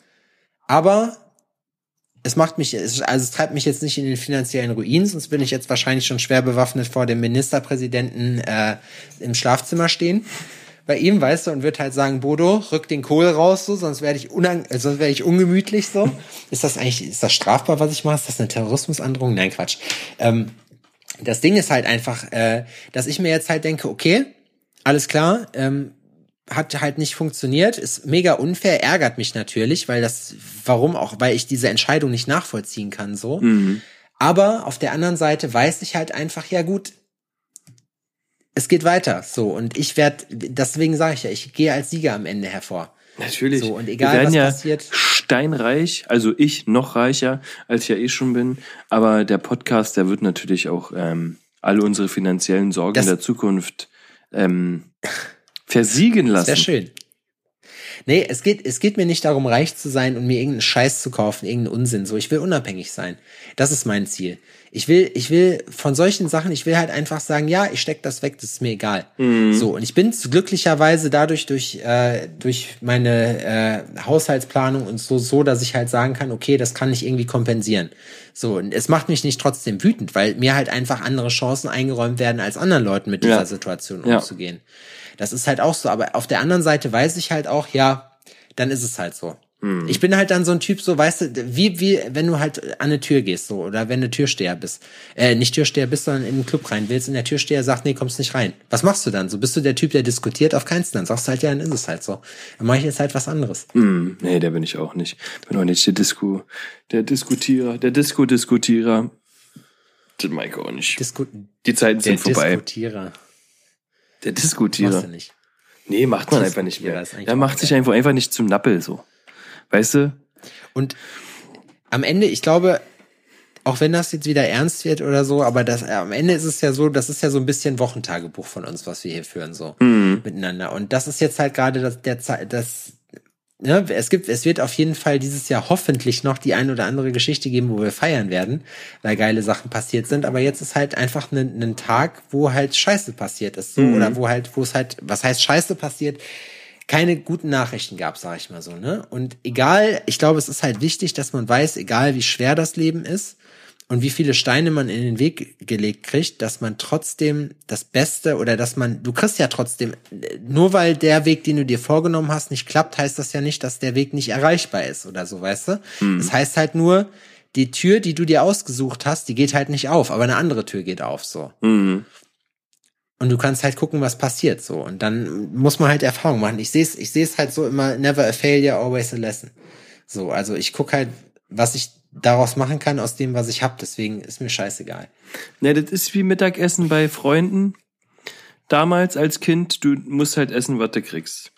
Aber es macht mich, also es treibt mich jetzt nicht in den finanziellen Ruin, sonst bin ich jetzt wahrscheinlich schon schwer bewaffnet vor dem Ministerpräsidenten äh, im Schlafzimmer stehen bei ihm, weißt du, und wird halt sagen, Bodo, rück den Kohl raus, so, sonst werde ich unang äh, sonst werde ich ungemütlich so. (laughs) ist das eigentlich, ist das strafbar, was ich mache? Ist das eine Terrorismusandrohung? Nein, Quatsch. Ähm, das Ding ist halt einfach, äh, dass ich mir jetzt halt denke, okay, alles klar, ähm, hat halt nicht funktioniert, ist mega unfair, ärgert mich natürlich, weil das, warum auch, weil ich diese Entscheidung nicht nachvollziehen kann, so. Mhm. Aber auf der anderen Seite weiß ich halt einfach, ja gut, es geht weiter. So, und ich werde, deswegen sage ich ja, ich gehe als Sieger am Ende hervor. Natürlich. So, und egal, Wir werden was ja passiert. Steinreich, also ich noch reicher, als ich ja eh schon bin. Aber der Podcast, der wird natürlich auch ähm, alle unsere finanziellen Sorgen das, der Zukunft ähm, versiegen lassen. Sehr schön. Nee, es geht, es geht mir nicht darum, reich zu sein und mir irgendeinen Scheiß zu kaufen, irgendeinen Unsinn. So, ich will unabhängig sein. Das ist mein Ziel. Ich will, ich will von solchen Sachen, ich will halt einfach sagen, ja, ich steck das weg, das ist mir egal. Mhm. So, und ich bin glücklicherweise dadurch durch, äh, durch meine äh, Haushaltsplanung und so, so, dass ich halt sagen kann, okay, das kann ich irgendwie kompensieren. So, und es macht mich nicht trotzdem wütend, weil mir halt einfach andere Chancen eingeräumt werden, als anderen Leuten mit dieser ja. Situation umzugehen. Ja. Das ist halt auch so. Aber auf der anderen Seite weiß ich halt auch, ja, dann ist es halt so. Hm. Ich bin halt dann so ein Typ, so, weißt du, wie, wie, wenn du halt an eine Tür gehst, so, oder wenn du Türsteher bist, äh, nicht Türsteher bist, sondern in den Club rein willst und der Türsteher sagt, nee, kommst nicht rein. Was machst du dann? So, bist du der Typ, der diskutiert? Auf keinen Dann sagst du halt, ja, dann ist es halt so. Dann mache ich jetzt halt was anderes. Hm, nee, der bin ich auch nicht. Bin auch nicht der Disco, der Diskutierer, der Disco-Diskutierer. Den Mike auch nicht. Disku Die Zeiten sind vorbei. Der Diskutierer. Der Diskutierer. Machst du nicht. Nee, macht man einfach nicht mehr. Er macht sich einfach, einfach nicht zum Nappel so. Weißt du? Und am Ende, ich glaube, auch wenn das jetzt wieder ernst wird oder so, aber das, am Ende ist es ja so, das ist ja so ein bisschen Wochentagebuch von uns, was wir hier führen, so mhm. miteinander. Und das ist jetzt halt gerade das, der, das, ne, es gibt, es wird auf jeden Fall dieses Jahr hoffentlich noch die ein oder andere Geschichte geben, wo wir feiern werden, weil geile Sachen passiert sind. Aber jetzt ist halt einfach ein, ein Tag, wo halt Scheiße passiert ist, so, mhm. oder wo halt, wo es halt, was heißt Scheiße passiert? Keine guten Nachrichten gab, sag ich mal so, ne? Und egal, ich glaube, es ist halt wichtig, dass man weiß, egal wie schwer das Leben ist und wie viele Steine man in den Weg gelegt kriegt, dass man trotzdem das Beste oder dass man, du kriegst ja trotzdem, nur weil der Weg, den du dir vorgenommen hast, nicht klappt, heißt das ja nicht, dass der Weg nicht erreichbar ist oder so, weißt du? Mhm. Das heißt halt nur, die Tür, die du dir ausgesucht hast, die geht halt nicht auf, aber eine andere Tür geht auf, so. Mhm. Und du kannst halt gucken, was passiert so. Und dann muss man halt Erfahrung machen. Ich sehe es ich sehe es halt so immer, never a failure, always a lesson. So, also ich gucke halt, was ich daraus machen kann aus dem, was ich habe. Deswegen ist mir scheißegal. Ne, das ist wie Mittagessen bei Freunden. Damals als Kind, du musst halt essen, was du kriegst.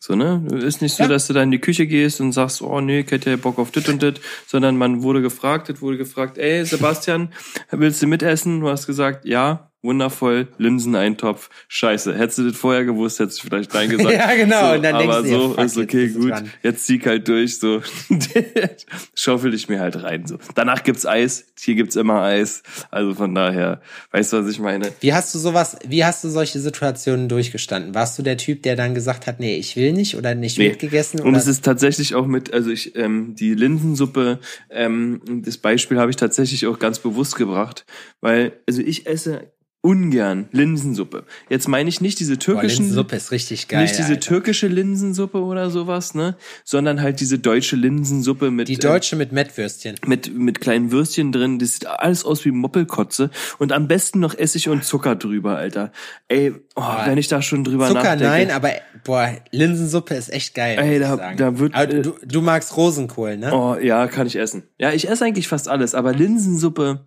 So, ne? Ist nicht so, ja. dass du da in die Küche gehst und sagst, oh nee, ich hätte ja Bock auf dit und dit, sondern man wurde gefragt, es wurde gefragt, ey, Sebastian, willst du mitessen? Du hast gesagt, ja wundervoll, Linseneintopf, scheiße. Hättest du das vorher gewusst, hättest du vielleicht Nein (laughs) gesagt. ja, genau. So, und dann aber denkst so, du, ist okay, gut. Dran. Jetzt zieh halt durch, so. (laughs) Schaufel ich mir halt rein, so. Danach gibt's Eis. Hier gibt's immer Eis. Also von daher, weißt du, was ich meine? Wie hast du sowas, wie hast du solche Situationen durchgestanden? Warst du der Typ, der dann gesagt hat, nee, ich will nicht oder nicht nee. mitgegessen? Oder? Und es ist tatsächlich auch mit, also ich, ähm, die Linsensuppe, ähm, das Beispiel habe ich tatsächlich auch ganz bewusst gebracht, weil, also ich esse ungern Linsensuppe. Jetzt meine ich nicht diese türkischen Boah, Linsensuppe ist richtig geil. Nicht diese Alter. türkische Linsensuppe oder sowas, ne, sondern halt diese deutsche Linsensuppe mit Die deutsche äh, mit Mettwürstchen. Mit mit kleinen Würstchen drin, das sieht alles aus wie Moppelkotze und am besten noch Essig und Zucker drüber, Alter. Ey, oh, wenn ich da schon drüber Zucker nachdenke. nein, aber boah, Linsensuppe ist echt geil. Ey, da, da wird aber du, du magst Rosenkohl, ne? Oh, ja, kann ich essen. Ja, ich esse eigentlich fast alles, aber Linsensuppe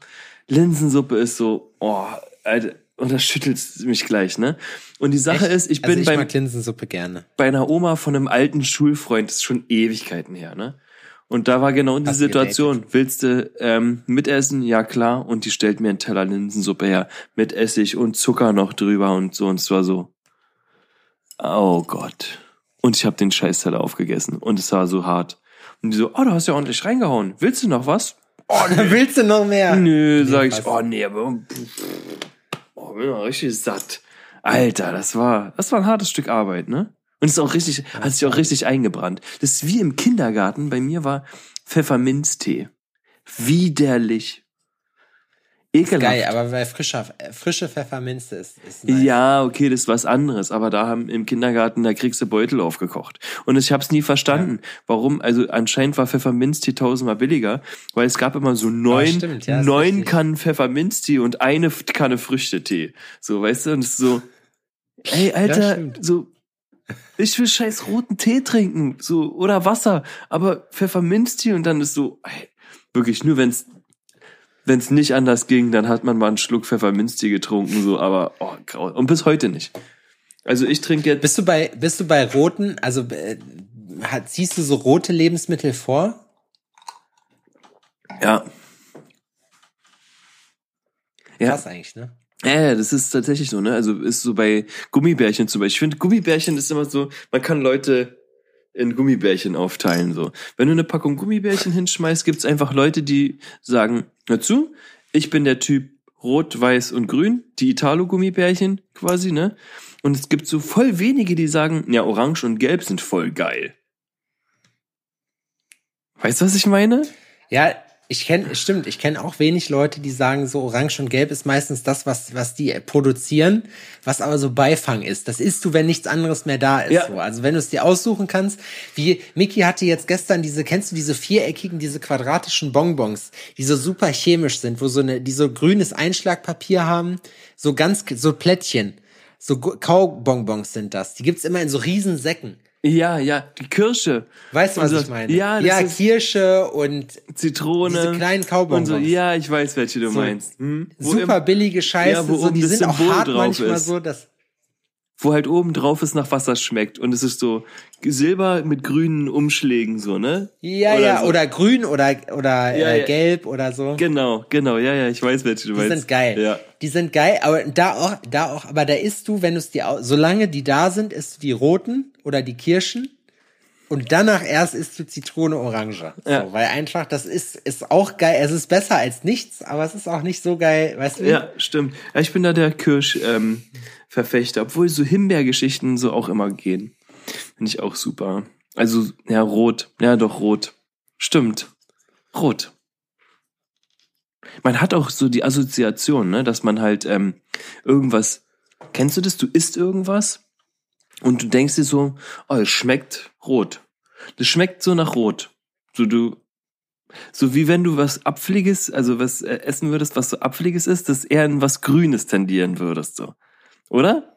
Linsensuppe ist so, oh, Alter, und das schüttelt mich gleich, ne? Und die Sache Echt? ist, ich bin also ich beim, mag Linsensuppe gerne. bei einer Oma von einem alten Schulfreund, das ist schon Ewigkeiten her, ne? Und da war genau die Hast Situation. Gedatet? Willst du ähm, mitessen? Ja klar. Und die stellt mir einen Teller Linsensuppe her mit Essig und Zucker noch drüber und so. Und es war so, oh Gott. Und ich habe den Scheißteller aufgegessen und es war so hart. Und die so, oh, du hast ja ordentlich reingehauen. Willst du noch was? Oh, (laughs) nee. Willst du noch mehr? Nö, nee, sag ich, oh nee, aber oh, bin mal richtig satt. Alter, das war, das war ein hartes Stück Arbeit, ne? Und es ist auch richtig, hat sich auch richtig eingebrannt. Das ist wie im Kindergarten, bei mir war Pfefferminztee. Widerlich. Ekelhaft. Geil, aber weil frischer, frische Pfefferminze ist, ist nice. Ja, okay, das ist was anderes. Aber da haben im Kindergarten, da kriegst du Beutel aufgekocht. Und ich habe es nie verstanden, ja. warum. Also anscheinend war Pfefferminztee tausendmal billiger, weil es gab immer so neun, ja, ja, neun Kannen Pfefferminztee und eine Kanne Früchtetee. So, weißt du, und es ist so, ey, Alter, so, ich will scheiß roten Tee trinken, so, oder Wasser, aber Pfefferminztee und dann ist so, ey, wirklich, nur wenn's wenn es nicht anders ging, dann hat man mal einen Schluck Pfefferminztee getrunken, so, aber oh, grau. Und bis heute nicht. Also ich trinke jetzt. Bist du bei, bist du bei roten, also äh, ziehst du so rote Lebensmittel vor? Ja. Ja. Krass eigentlich, ne? Ja, das ist tatsächlich so, ne? Also ist so bei Gummibärchen zum Beispiel. Ich finde, Gummibärchen ist immer so, man kann Leute in Gummibärchen aufteilen. So, wenn du eine Packung Gummibärchen hinschmeißt, gibt's einfach Leute, die sagen: Hör zu, ich bin der Typ Rot, Weiß und Grün, die Italo-Gummibärchen quasi, ne? Und es gibt so voll wenige, die sagen: Ja, Orange und Gelb sind voll geil. Weißt du, was ich meine? Ja, ich kenne, stimmt, ich kenne auch wenig Leute, die sagen, so Orange und Gelb ist meistens das, was, was die produzieren, was aber so Beifang ist. Das isst du, wenn nichts anderes mehr da ist. Ja. So. Also wenn du es dir aussuchen kannst, wie Mickey hatte jetzt gestern diese, kennst du diese viereckigen, diese quadratischen Bonbons, die so super chemisch sind, wo so eine, die so grünes Einschlagpapier haben, so ganz, so Plättchen, so Kaubonbons sind das. Die gibt's immer in so riesen Säcken. Ja, ja, die Kirsche. Weißt du, was Also, ich meine? Ja, ja Kirsche und Zitrone. diese kleinen Kaubonbons. so. Ja, ich weiß, welche du So meinst. Hm? Super billige Scheiße, Ja, wo so, die sind auch hart manchmal ist. so, dass wo halt oben drauf ist nach Wasser schmeckt und es ist so Silber mit grünen Umschlägen so, ne? ja, Oder ja, so. oder grün oder oder Ja, äh, ja. gelb oder so. Genau, genau, ja, ja, ich weiß, welche du Die meinst. sind geil. Ja. Die sind geil, aber da auch, da auch, aber da isst du, wenn du es dir, solange die da sind, isst du die roten oder die Kirschen und danach erst isst du Zitrone, Orange. Ja. So, weil einfach, das ist, ist auch geil. Es ist besser als nichts, aber es ist auch nicht so geil, weißt du? Ja, stimmt. Ja, ich bin da der Kirsch-Verfechter, ähm, Verfechter, obwohl so Himbeergeschichten so auch immer gehen. Finde ich auch super. Also, ja, rot. Ja, doch, rot. Stimmt. Rot. Man hat auch so die Assoziation, ne, dass man halt ähm, irgendwas. Kennst du das? Du isst irgendwas und du denkst dir so, oh, es schmeckt rot. Das schmeckt so nach rot. So du, so wie wenn du was Abfälliges, also was äh, essen würdest, was so Abfälliges ist, das eher in was Grünes tendieren würdest, so. Oder?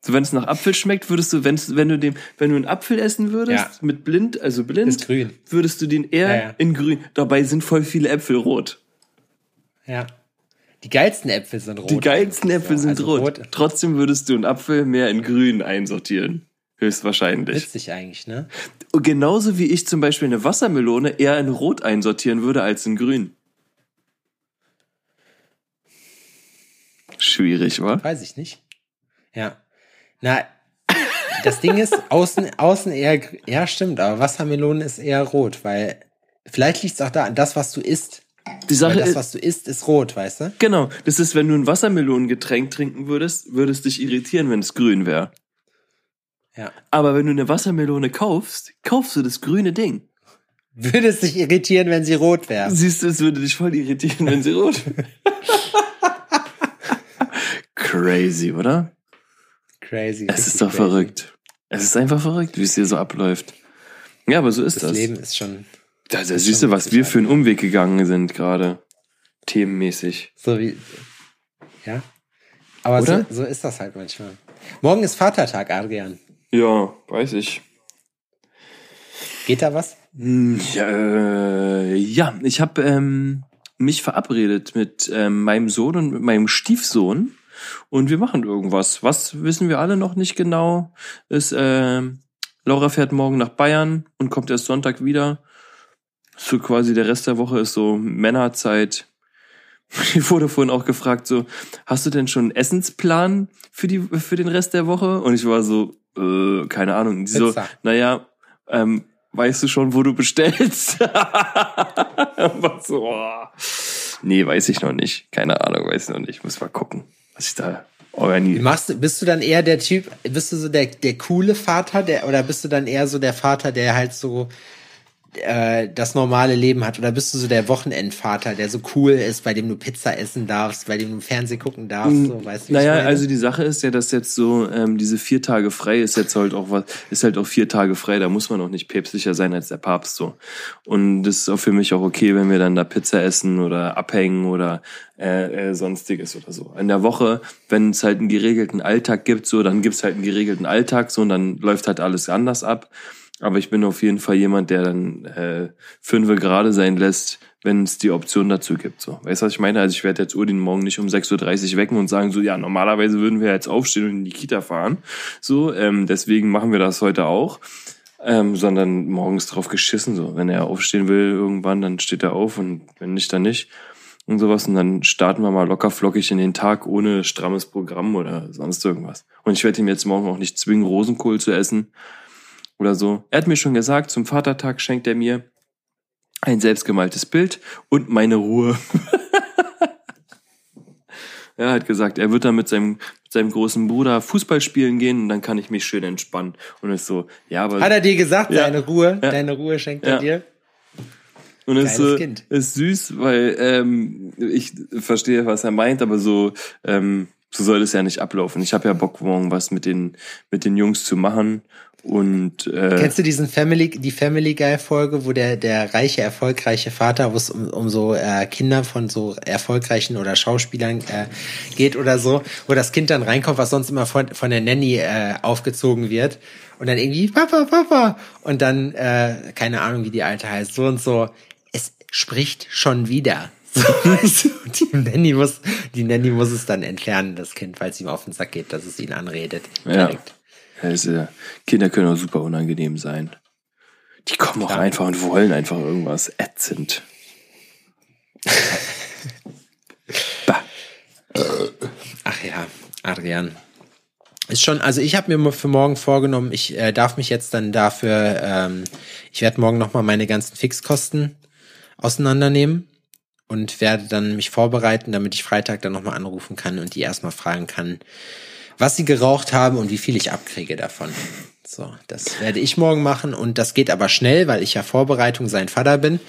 So, wenn es nach Apfel schmeckt, würdest du, wenn's, wenn du dem, wenn du einen Apfel essen würdest, Ja. mit blind, also blind, würdest du den eher Ja, ja. in grün. Dabei sind voll viele Äpfel rot. Ja. Die geilsten Äpfel sind rot. Die geilsten Äpfel sind also rot. Trotzdem würdest du einen Apfel mehr in grün einsortieren. Höchstwahrscheinlich. Witzig eigentlich, ne? Genauso wie ich zum Beispiel eine Wassermelone eher in rot einsortieren würde als in grün. Schwierig, wa? Weiß ich nicht. Ja. Na, das Ding ist, außen, außen eher, ja, stimmt, aber Wassermelone ist eher rot, weil vielleicht liegt es auch da an das, was du isst. Die Sache Weil das, was du isst, ist rot, weißt du? genau, das ist, wenn du ein Wassermelonengetränk trinken würdest, würdest dich irritieren, wenn es grün wäre. Ja. Aber wenn du eine Wassermelone kaufst, kaufst du das grüne Ding. Würde es dich irritieren, wenn sie rot wäre. Siehst du, es würde dich voll irritieren, wenn sie rot wäre. (laughs) Crazy, oder? Crazy. Es ist doch crazy. verrückt. Es ist einfach verrückt, wie es hier so abläuft. Ja, aber so ist Das, das. Leben ist schon Da, da ist siehst du, was wir für einen Umweg gegangen sind gerade. Themenmäßig. so wie, ja. Aber so, so ist das halt manchmal. Morgen ist Vatertag, Adrian. Ja, weiß ich. Geht da was? Hm, Ja, äh, ja ich habe ähm, mich verabredet mit ähm, meinem Sohn und mit meinem Stiefsohn und wir machen irgendwas. Was wissen wir alle noch nicht genau? Ist ähm, Laura fährt morgen nach Bayern und kommt erst Sonntag wieder. So quasi der Rest der Woche ist so Männerzeit. (laughs) Ich wurde vorhin auch gefragt, so, hast du denn schon einen Essensplan für die für den Rest der Woche? Und ich war so, äh, keine Ahnung. Die so, naja, ähm, weißt du schon, wo du bestellst? (laughs) so, oh. Nee, weiß ich noch nicht. Keine Ahnung, weiß ich noch nicht. Muss mal gucken, was ich da organisiere. machst bist du dann eher der Typ, bist du so der, der coole Vater, der, oder bist du dann eher so der Vater, der halt so äh, das normale Leben hat? Oder bist du so der Wochenendvater, der so cool ist, bei dem du Pizza essen darfst, bei dem du Fernsehen gucken darfst? So, weißt du, Mm, Naja, also die Sache ist ja, dass jetzt so ähm, diese vier Tage frei ist jetzt halt auch was, ist halt auch vier Tage frei. Da muss man auch nicht päpstlicher sein als der Papst so. Und das ist auch für mich auch okay, wenn wir dann da Pizza essen oder abhängen oder äh, äh, sonstiges oder so. In der Woche, wenn es halt einen geregelten Alltag gibt, so dann gibt's halt einen geregelten Alltag so und dann läuft halt alles anders ab. Aber ich bin auf jeden Fall jemand, der dann äh, fünfe gerade sein lässt, wenn es die Option dazu gibt. So. Weißt du, was ich meine? Also ich werde jetzt Odin morgen nicht um 6.30 Uhr wecken und sagen so, ja, normalerweise würden wir jetzt aufstehen und in die Kita fahren. So, ähm, deswegen machen wir das heute auch. Ähm, sondern morgens drauf geschissen. So, wenn er aufstehen will irgendwann, dann steht er auf und wenn nicht, dann nicht. Und sowas. Und dann starten wir mal locker flockig in den Tag ohne strammes Programm oder sonst irgendwas. Und ich werde ihm jetzt morgen auch nicht zwingen, Rosenkohl zu essen oder so. Er hat mir schon gesagt, zum Vatertag schenkt er mir ein selbstgemaltes Bild und meine Ruhe. (laughs) er hat gesagt, er wird dann mit seinem, mit seinem großen Bruder Fußball spielen gehen und dann kann ich mich schön entspannen. Und ist so, ja, aber. Hat er dir gesagt, Ja. deine Ruhe, Ja. deine Ruhe schenkt er Ja. dir? Und es Geiles so, Kind. ist süß, weil ähm, ich verstehe, was er meint, aber so, ähm, so soll es ja nicht ablaufen. Ich habe ja Bock, morgen was mit den, mit den Jungs zu machen. Und äh, Kennst du diesen Family, die Family Guy Folge, wo der, der reiche, erfolgreiche Vater, wo es um, um so äh, Kinder von so erfolgreichen oder Schauspielern äh, geht oder so, wo das Kind dann reinkommt, was sonst immer von, von der Nanny äh, aufgezogen wird und dann irgendwie Papa, Papa und dann, äh, keine Ahnung, wie die Alte heißt, so und so, es spricht schon wieder. (laughs) So, (laughs) weißt du, die Nanny muss, die Nanny muss es dann entfernen, das Kind, weil es ihm auf den Sack geht, dass es ihn anredet. Ja. Also, Kinder können auch super unangenehm sein. Die kommen auch Klar. einfach und wollen einfach irgendwas ätzend. bah. Ach ja, Adrian. Ist schon, also ich habe mir für morgen vorgenommen, ich äh, darf mich jetzt dann dafür, ähm, ich werde morgen nochmal meine ganzen Fixkosten auseinandernehmen und werde dann mich vorbereiten, damit ich Freitag dann nochmal anrufen kann und die erstmal fragen kann, was sie geraucht haben und wie viel ich abkriege davon. So, das werde ich morgen machen und das geht aber schnell, weil ich ja Vorbereitung sein Vater bin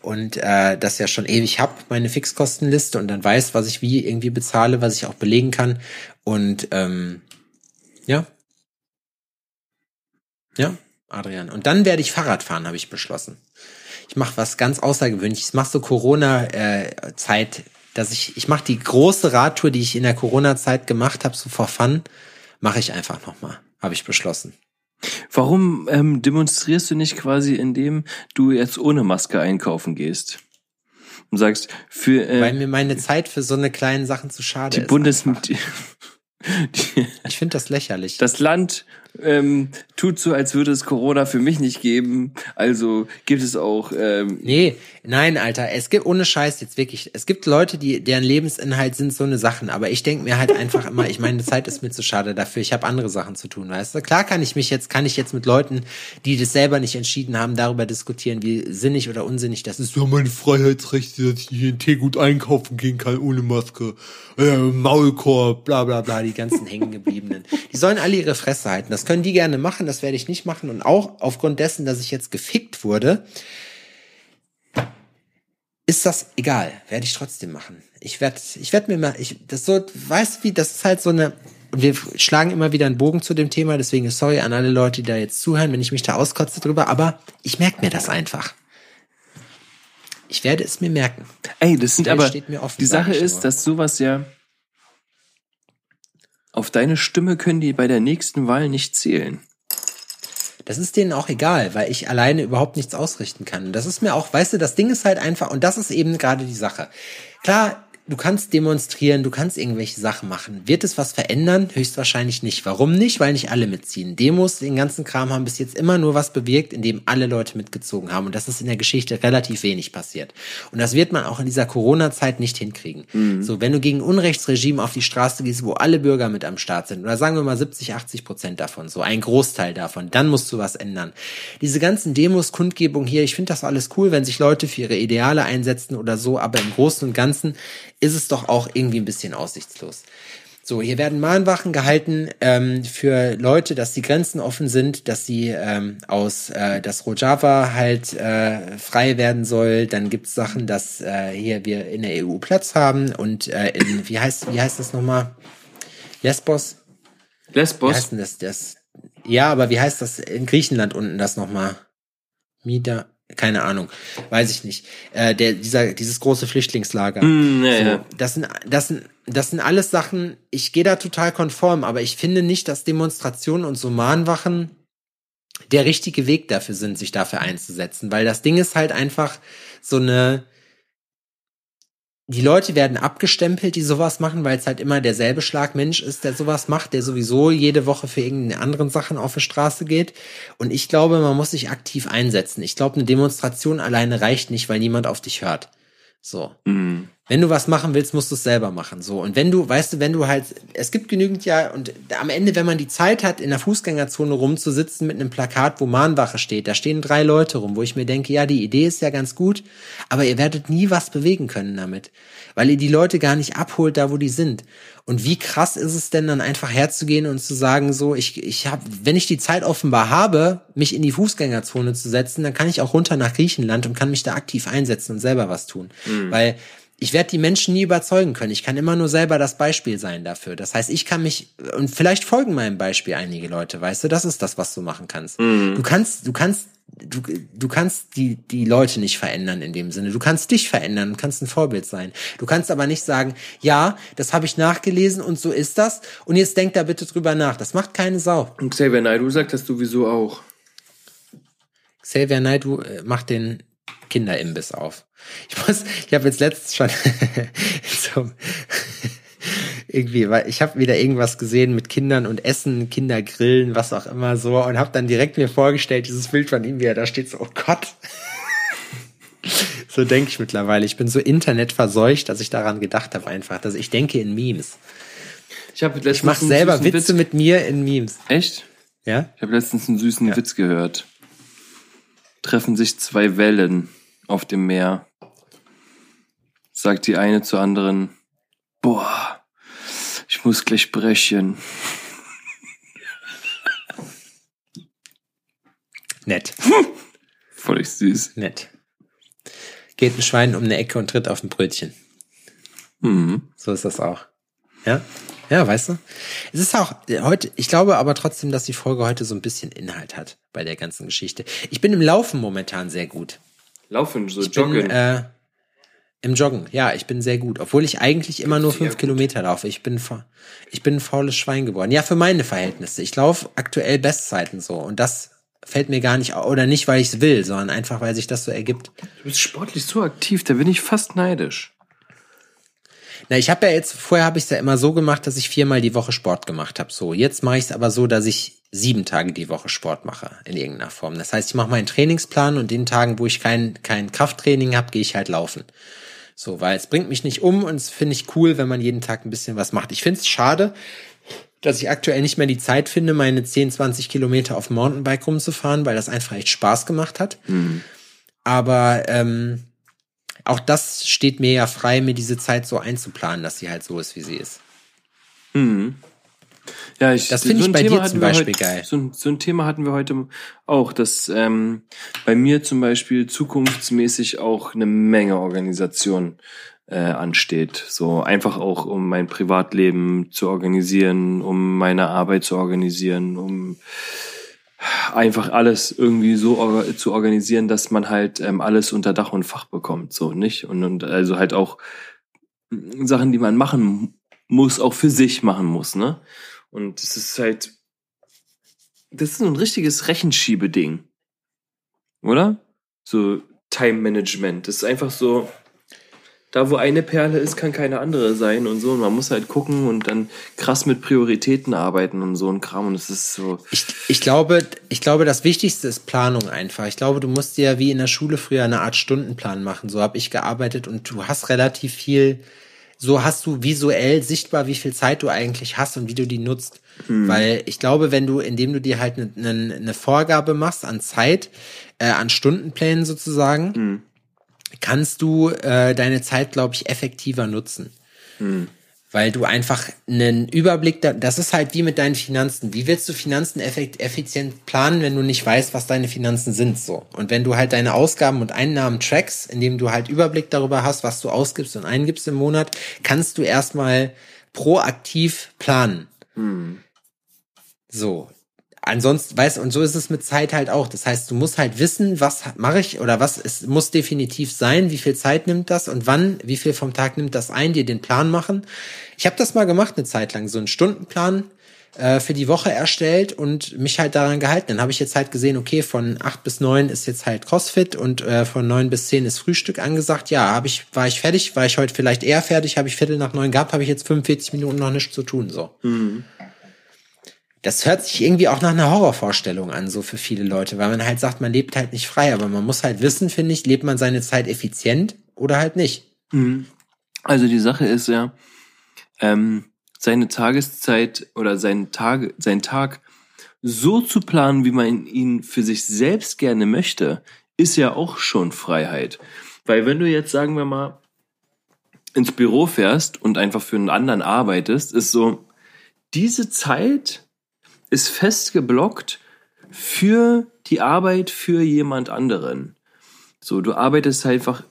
und äh, das ja schon ewig hab, meine Fixkostenliste und dann weiß, was ich wie irgendwie bezahle, was ich auch belegen kann und ähm, ja. Ja, Adrian. Und dann werde ich Fahrrad fahren, habe ich beschlossen. Ich mache was ganz Außergewöhnliches. Ich mache so Corona-Zeit, dass ich, ich mache die große Radtour, die ich in der Corona-Zeit gemacht habe, so vor Fun, mache ich einfach nochmal, habe ich beschlossen. Warum ähm, demonstrierst du nicht quasi, indem du jetzt ohne Maske einkaufen gehst? Und sagst, für äh, Weil mir meine Zeit für so eine kleinen Sachen zu schade die ist. Bundes... Die, (laughs) die, Ich finde das lächerlich. das Land ähm, tut so, als würde es Corona für mich nicht geben. Also gibt es auch ähm, Nee, nein, Alter, es gibt ohne Scheiß jetzt wirklich, es gibt Leute, die deren Lebensinhalt sind so eine Sachen, aber ich denke mir halt einfach immer, ich meine, Zeit ist mir zu schade dafür, ich habe andere Sachen zu tun, weißt du? Klar kann ich mich jetzt, kann ich jetzt mit Leuten, die das selber nicht entschieden haben, darüber diskutieren, wie sinnig oder unsinnig das ist. ja meine Freiheitsrechte, dass ich hier in Teegut einkaufen gehen kann ohne Maske. Äh, Maulkorb, bla bla bla, die ganzen hängengebliebenen. Die sollen alle ihre Fresse halten. Das können die gerne machen, das werde ich nicht machen. Und auch aufgrund dessen, dass ich jetzt gefickt wurde, ist das egal. Werde ich trotzdem machen. Ich werde, ich werde mir mal, ich, das so, weißt du wie, das ist halt so eine, wir schlagen immer wieder einen Bogen zu dem Thema, deswegen sorry an alle Leute, die da jetzt zuhören, wenn ich mich da auskotze drüber, aber ich merke mir das einfach. Ich werde es mir merken. Ey, das sind aber steht mir offen, die Sache ist, nur. dass sowas ja auf deine Stimme können die bei der nächsten Wahl nicht zählen. Das ist denen auch egal, weil ich alleine überhaupt nichts ausrichten kann. Und das ist mir auch, weißt du, das Ding ist halt einfach, und das ist eben gerade die Sache. Klar, du kannst demonstrieren, du kannst irgendwelche Sachen machen. Wird es was verändern? Höchstwahrscheinlich nicht. Warum nicht? Weil nicht alle mitziehen. Demos, den ganzen Kram haben bis jetzt immer nur was bewirkt, indem alle Leute mitgezogen haben. Und das ist in der Geschichte relativ wenig passiert. Und das wird man auch in dieser Corona-Zeit nicht hinkriegen. So, wenn du gegen Unrechtsregime auf die Straße gehst, wo alle Bürger mit am Start sind, oder sagen wir mal 70, 80 Prozent davon, so ein Großteil davon, dann musst du was ändern. Diese ganzen Demos, Kundgebung hier, ich finde das alles cool, wenn sich Leute für ihre Ideale einsetzen oder so, aber im Großen und Ganzen ist es doch auch irgendwie ein bisschen aussichtslos. So, hier werden Mahnwachen gehalten ähm, für Leute, dass die Grenzen offen sind, dass sie ähm, aus, äh, dass Rojava halt äh, frei werden soll. Dann gibt's Sachen, dass äh, hier wir in der EU Platz haben und äh, in, wie heißt, wie heißt das nochmal? Lesbos? Wie Lesbos? heißt denn das? das? Ja, aber wie heißt das in Griechenland unten das nochmal? Mida, keine Ahnung, weiß ich nicht. Äh, der, dieser, dieses große Flüchtlingslager. Hm, ja, so, ja. Das sind, das sind, das sind alles Sachen, ich gehe da total konform, aber ich finde nicht, dass Demonstrationen und so Mahnwachen der richtige Weg dafür sind, sich dafür einzusetzen, weil das Ding ist halt einfach so eine, die Leute werden abgestempelt, die sowas machen, weil es halt immer derselbe Schlagmensch ist, der sowas macht, der sowieso jede Woche für irgendeine anderen Sachen auf die Straße geht. Und ich glaube, man muss sich aktiv einsetzen. Ich glaube, eine Demonstration alleine reicht nicht, weil niemand auf dich hört. So. Mhm. Wenn du was machen willst, musst du es selber machen. So. Und wenn du, weißt du, wenn du halt, es gibt genügend ja, und am Ende, wenn man die Zeit hat, in der Fußgängerzone rumzusitzen mit einem Plakat, wo Mahnwache steht, da stehen drei Leute rum, wo ich mir denke, ja, die Idee ist ja ganz gut, aber ihr werdet nie was bewegen können damit. Weil ihr die Leute gar nicht abholt, da wo die sind. Und wie krass ist es denn dann einfach herzugehen und zu sagen, so, ich, ich habe, wenn ich die Zeit offenbar habe, mich in die Fußgängerzone zu setzen, dann kann ich auch runter nach Griechenland und kann mich da aktiv einsetzen und selber was tun. Mhm. Weil ich werde die Menschen nie überzeugen können. Ich kann immer nur selber das Beispiel sein dafür. Das heißt, ich kann mich und vielleicht folgen meinem Beispiel einige Leute, weißt du, das ist das, was du machen kannst. Mhm. Du kannst, du kannst, du, du kannst die die Leute nicht verändern in dem Sinne. Du kannst dich verändern kannst ein Vorbild sein. Du kannst aber nicht sagen, ja, das habe ich nachgelesen und so ist das und jetzt denk da bitte drüber nach. Das macht keine Sau. Und Xavier Naidoo sagt das sowieso auch. Xavier Naidoo äh, macht den Kinderimbiss auf. Ich muss, ich habe jetzt letztens schon (laughs) so, irgendwie, weil ich habe wieder irgendwas gesehen mit Kindern und Essen, Kinder grillen, was auch immer so und habe dann direkt mir vorgestellt, dieses Bild von ihm, wie er da steht, so, oh Gott. so denke ich mittlerweile. Ich bin so internetverseucht, dass ich daran gedacht habe einfach, dass ich denke in Memes. Ich, hab ich mache selber Witze Witz. mit mir in Memes. Echt? Ja? Ich habe letztens einen süßen ja. Witz gehört. Treffen sich zwei Wellen auf dem Meer. Sagt die eine zur anderen, boah, ich muss gleich brechen. (laughs) Nett. Voll süß. Nett. Geht ein Schwein um eine Ecke und tritt auf ein Brötchen. Mhm. So ist das auch. Ja? Ja, weißt du? Es ist auch heute, ich glaube aber trotzdem, dass die Folge heute so ein bisschen Inhalt hat bei der ganzen Geschichte. Ich bin im Laufen momentan sehr gut. Laufen, so ich joggen. Bin, äh, Im Joggen, ja, ich bin sehr gut. Obwohl ich eigentlich immer nur fünf Kilometer laufe. Ich bin, ich bin ein faules Schwein geworden. Ja, für meine Verhältnisse. Ich laufe aktuell Bestzeiten so. Und das fällt mir gar nicht, oder nicht, weil ich es will, sondern einfach, weil sich das so ergibt. Du bist sportlich so aktiv, da bin ich fast neidisch. Na, ich habe ja jetzt, vorher habe ich es ja immer so gemacht, dass ich viermal die Woche Sport gemacht habe. So, jetzt mache ich es aber so, dass ich sieben Tage die Woche Sport mache in irgendeiner Form. Das heißt, ich mache meinen Trainingsplan und den Tagen, wo ich kein, kein Krafttraining habe, gehe ich halt laufen. So, weil es bringt mich nicht um und es finde ich cool, wenn man jeden Tag ein bisschen was macht. Ich finde es schade, dass ich aktuell nicht mehr die Zeit finde, meine 10, 20 Kilometer auf dem Mountainbike rumzufahren, weil das einfach echt Spaß gemacht hat. Mhm. Aber ähm, auch das steht mir ja frei, mir diese Zeit so einzuplanen, dass sie halt so ist, wie sie ist. Mhm. Ja, ich, das finde so ich bei Thema dir zum Beispiel heute, geil. So, so, ein Thema hatten wir heute auch, dass ähm, bei mir zum Beispiel zukunftsmäßig auch eine Menge Organisation äh, ansteht. So einfach auch, um mein Privatleben zu organisieren, um meine Arbeit zu organisieren, um einfach alles irgendwie so zu organisieren, dass man halt ähm, alles unter Dach und Fach bekommt, so nicht und, und also halt auch Sachen, die man machen muss, auch für sich machen muss, ne? Und es ist halt, das ist so ein richtiges Rechenschiebeding. Oder? So Time Management. Das ist einfach so, da wo eine Perle ist, kann keine andere sein und so. Und man muss halt gucken und dann krass mit Prioritäten arbeiten und so ein Kram. Und es ist so. Ich, ich glaube, ich glaube, das Wichtigste ist Planung einfach. Ich glaube, du musst dir wie in der Schule früher eine Art Stundenplan machen. So habe ich gearbeitet und du hast relativ viel so hast du visuell sichtbar, wie viel Zeit du eigentlich hast und wie du die nutzt. Hm. Weil ich glaube, wenn du, indem du dir halt eine ne, ne Vorgabe machst an Zeit, äh, an Stundenplänen sozusagen, hm. Kannst du äh, deine Zeit, glaube ich, effektiver nutzen. Hm weil du einfach einen Überblick, da, das ist halt wie mit deinen Finanzen. Wie willst du Finanzen effizient planen, wenn du nicht weißt, was deine Finanzen sind, so? Und wenn du halt deine Ausgaben und Einnahmen trackst, indem du halt Überblick darüber hast, was du ausgibst und eingibst im Monat, kannst du erstmal proaktiv planen. Hm. So, ansonsten, weißt und so ist es mit Zeit halt auch. Das heißt, du musst halt wissen, was mache ich oder was es muss definitiv sein, wie viel Zeit nimmt das und wann, wie viel vom Tag nimmt das ein, dir den Plan machen. Ich habe das mal gemacht eine Zeit lang, so einen Stundenplan äh, für die Woche erstellt und mich halt daran gehalten. Dann habe ich jetzt halt gesehen, okay, von acht bis neun ist jetzt halt CrossFit und äh, von neun bis zehn ist Frühstück angesagt. Ja, habe ich, war ich fertig, war ich heute vielleicht eher fertig, habe ich Viertel nach neun gehabt, habe ich jetzt 45 Minuten noch nichts zu tun. So. Mhm das hört sich irgendwie auch nach einer Horrorvorstellung an, so für viele Leute, weil man halt sagt, man lebt halt nicht frei, aber man muss halt wissen, finde ich, lebt man seine Zeit effizient oder halt nicht. Mhm. Also die Sache ist ja, ähm, seine Tageszeit oder seinen Tag, sein Tag so zu planen, wie man ihn für sich selbst gerne möchte, ist ja auch schon Freiheit. Weil wenn du jetzt, sagen wir mal, ins Büro fährst und einfach für einen anderen arbeitest, ist so, diese Zeit ist fest geblockt für die Arbeit für jemand anderen. So, du arbeitest einfach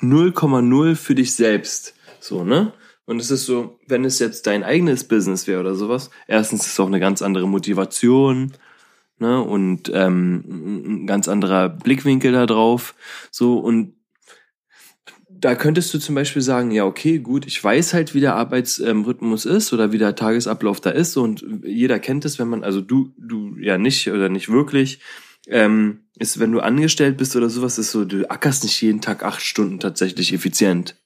0,0 für dich selbst. So, ne? Und es ist so, wenn es jetzt dein eigenes Business wäre oder sowas, erstens ist es auch eine ganz andere Motivation, ne? Und ähm, ein ganz anderer Blickwinkel da drauf. So, und da könntest du zum Beispiel sagen, ja, okay, gut, ich weiß halt, wie der Arbeitsrhythmus ist oder wie der Tagesablauf da ist und jeder kennt es, wenn man, also du, du ja nicht oder nicht wirklich, ähm, ist, wenn du angestellt bist oder sowas, ist so, du ackerst nicht jeden Tag acht Stunden tatsächlich effizient.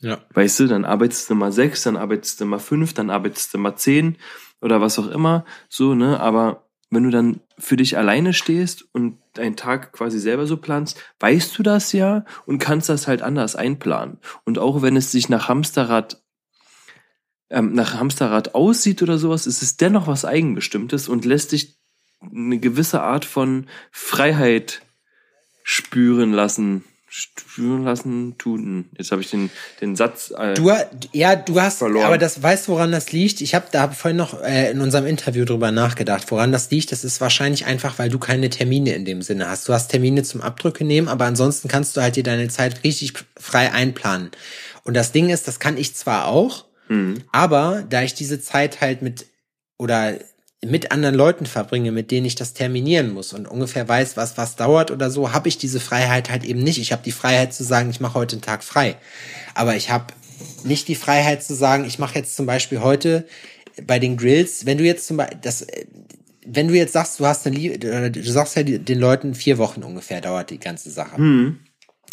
Ja. Weißt du, dann arbeitest du mal sechs, dann arbeitest du mal fünf, dann arbeitest du mal zehn oder was auch immer, so, ne, aber wenn du dann für dich alleine stehst und deinen Tag quasi selber so planst, weißt du das ja und kannst das halt anders einplanen. Und auch wenn es sich nach Hamsterrad ähm, nach Hamsterrad aussieht oder sowas, ist es dennoch was Eigenbestimmtes und lässt dich eine gewisse Art von Freiheit spüren lassen. Spüren lassen, tun. Jetzt habe ich den, den Satz. Äh, Du, ja, du hast, Verloren. aber das weißt, woran das liegt. Ich habe da hab vorhin noch äh, in unserem Interview drüber nachgedacht, woran das liegt. Das ist wahrscheinlich einfach, weil du keine Termine in dem Sinne hast. Du hast Termine zum Abdrücke nehmen, aber ansonsten kannst du halt dir deine Zeit richtig frei einplanen. Und das Ding ist, das kann ich zwar auch, hm. aber da ich diese Zeit halt mit oder mit anderen Leuten verbringe, mit denen ich das terminieren muss und ungefähr weiß, was was dauert oder so, habe ich diese Freiheit halt eben nicht. Ich habe die Freiheit zu sagen, ich mache heute einen Tag frei. Aber ich habe nicht die Freiheit zu sagen, ich mache jetzt zum Beispiel heute bei den Grills, wenn du jetzt zum Beispiel das äh, wenn du jetzt sagst, du hast eine Lie äh, du sagst ja den Leuten vier Wochen ungefähr dauert die ganze Sache.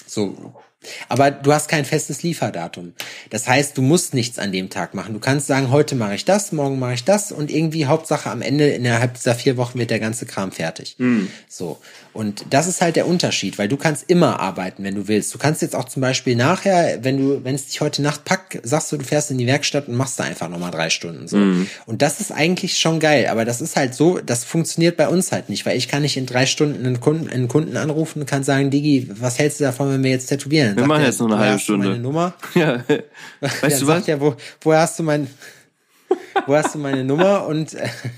So. Aber du hast kein festes Lieferdatum. Das heißt, du musst nichts an dem Tag machen. Du kannst sagen, heute mache ich das, morgen mache ich das und irgendwie Hauptsache am Ende innerhalb dieser vier Wochen wird der ganze Kram fertig. So. Und das ist halt der Unterschied, weil du kannst immer arbeiten, wenn du willst. Du kannst jetzt auch zum Beispiel nachher, wenn du, wenn es dich heute Nacht packt, sagst du, du fährst in die Werkstatt und machst da einfach nochmal drei Stunden so. Und das ist eigentlich schon geil, aber das ist halt so, das funktioniert bei uns halt nicht, weil ich kann nicht in drei Stunden einen Kunden, einen Kunden anrufen und kann sagen, Digi, was hältst du davon, wenn wir jetzt tätowieren? Dann Wir machen er, jetzt noch eine halbe Stunde. Meine Nummer? (laughs) Ja. (laughs) Weißt Weißt du was? Ja, wo, woher hast du mein, wo hast du meine Nummer und,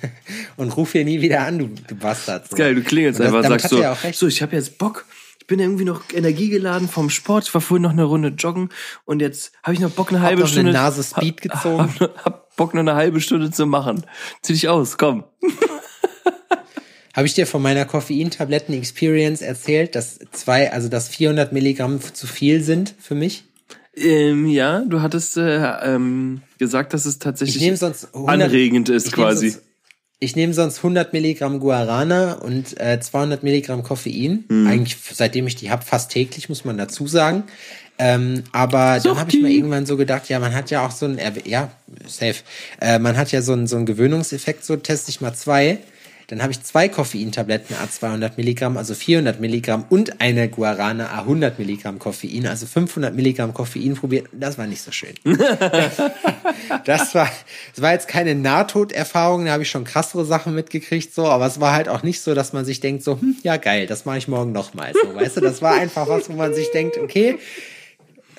(laughs) und ruf hier nie wieder an, du, du Bastard. So. Geil, du klingelst Und das- einfach, damit sagst so, auch recht. so, ich habe jetzt Bock. Ich bin irgendwie noch energiegeladen vom Sport. Ich war vorhin noch eine Runde joggen und jetzt habe ich noch Bock, eine halbe noch eine Stunde. Nase Speed hab- gezogen. Hab, hab Bock, noch eine halbe Stunde zu machen. Zieh dich aus, komm. (laughs) Habe ich dir von meiner Koffeintabletten-Experience erzählt, dass zwei, also dass 400 Milligramm zu viel sind für mich? Ähm, ja, du hattest äh, ähm, gesagt, dass es Ich tatsächlich nehme sonst 100, anregend ist ich quasi. Sonst, ich nehme sonst 100 Milligramm Guarana und äh, 200 Milligramm Koffein. Mhm. Eigentlich seitdem ich die hab, fast täglich, muss man dazu sagen. Ähm, aber dann habe ich mir irgendwann so gedacht, ja, man hat ja auch so ein, ja, safe, äh, man hat ja so einen so einen Gewöhnungseffekt, so teste ich mal zwei. Dann habe ich zwei Koffeintabletten A 200 Milligramm, also 400 Milligramm und eine Guarana A 100 Milligramm Koffein, also 500 Milligramm Koffein probiert. Das war nicht so schön. (laughs) Das war, das war jetzt keine Nahtoderfahrung, da habe ich schon krassere Sachen mitgekriegt, so, aber es war halt auch nicht so, dass man sich denkt, so, hm, ja geil, das mache ich morgen nochmal. So, weißt du, das war einfach was, wo man sich denkt, okay,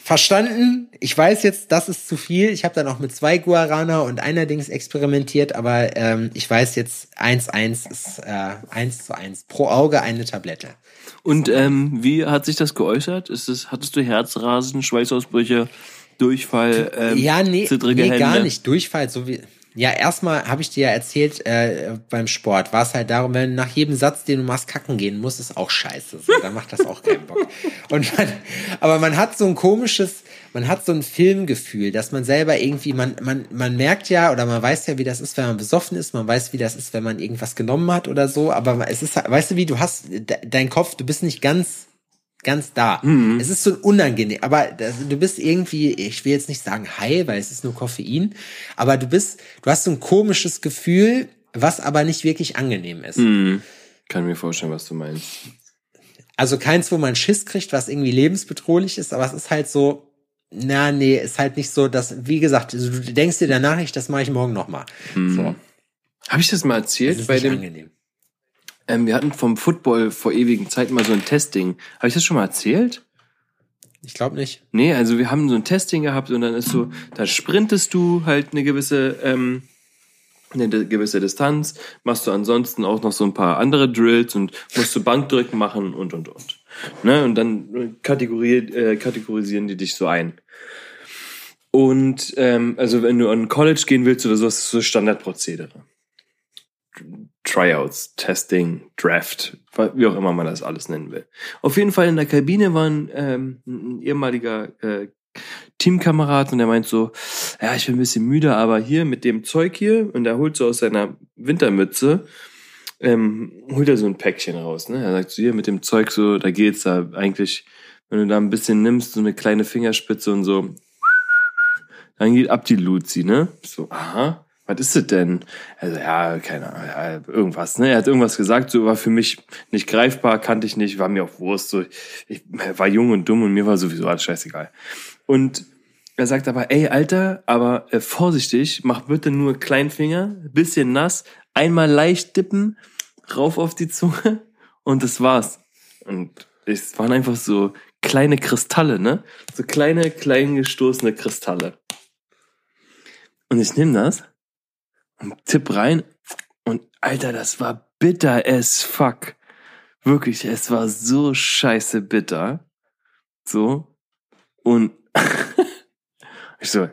verstanden, ich weiß jetzt, das ist zu viel. Ich habe dann auch mit zwei Guarana und einer Dings experimentiert, aber ähm, ich weiß jetzt, 1-1 ist äh, 1 zu 1. Pro Auge eine Tablette. Und ähm, wie hat sich das geäußert? Ist es, hattest du Herzrasen, Schweißausbrüche, Durchfall, ähm, ja, nee, zittrige nee Hände? gar nicht. Durchfall, so wie. Ja, erstmal habe ich dir ja erzählt, äh, beim Sport war es halt darum, wenn nach jedem Satz, den du machst, kacken gehen musst, ist auch scheiße. So, dann macht das auch keinen Bock. (laughs) Und man, aber man hat so ein komisches, man hat so ein Filmgefühl, dass man selber irgendwie, man, man, man merkt ja oder man weiß ja, wie das ist, wenn man besoffen ist, man weiß, wie das ist, wenn man irgendwas genommen hat oder so, aber es ist, weißt du wie, du hast de- dein Kopf, du bist nicht ganz ganz da. Es ist so unangenehm, aber das, du bist irgendwie, ich will jetzt nicht sagen high, weil es ist nur Koffein, aber du bist, du hast so ein komisches Gefühl, was aber nicht wirklich angenehm ist. Hm, kann mir vorstellen, was du meinst. Also keins, wo man Schiss kriegt, was irgendwie lebensbedrohlich ist, aber es ist halt so, na, nee, ist halt nicht so, dass, wie gesagt, also du denkst dir danach nicht, das mache ich morgen nochmal. Hm. So, Habe ich das mal das erzählt? ist Bei nicht dem, angenehm. Ähm, wir hatten vom Football vor ewigen Zeiten mal so ein Testing. Habe ich das schon mal erzählt? Ich glaube nicht. Nee, also wir haben so ein Testing gehabt und dann ist so, da sprintest du halt eine gewisse, ähm, eine gewisse Distanz, machst du ansonsten auch noch so ein paar andere Drills und musst du Bankdrücken machen und und und. Ne? Und dann kategoriert, äh, kategorisieren die dich so ein. Und ähm, also wenn du an College gehen willst oder so, das ist so Standardprozedere. Tryouts, Testing, Draft, wie auch immer man das alles nennen will. Auf jeden Fall in der Kabine war ein, ähm, ein ehemaliger äh, Teamkamerad und der meint so, ja, ich bin ein bisschen müde, aber hier mit dem Zeug hier und er holt so aus seiner Wintermütze, ähm, holt er so ein Päckchen raus. Ne? Er sagt so, hier mit dem Zeug so, da geht's da eigentlich, wenn du da ein bisschen nimmst, so eine kleine Fingerspitze und so, dann geht ab die Luzi, ne? So, aha, was ist das denn? Also, ja, keine Ahnung, ja, irgendwas, ne? Er hat irgendwas gesagt, so war für mich nicht greifbar, kannte ich nicht, war mir auch Wurst, so, ich war jung und dumm und mir war sowieso alles scheißegal. Und er sagt aber, ey, Alter, aber äh, vorsichtig, mach bitte nur Kleinfinger, bisschen nass, einmal leicht dippen, rauf auf die Zunge und das war's. Und es waren einfach so kleine Kristalle, ne? So kleine, klein gestoßene Kristalle. Und ich nehme das tipp rein und Alter, das war bitter as fuck. Wirklich, es war so scheiße bitter. So. Und (laughs) ich so,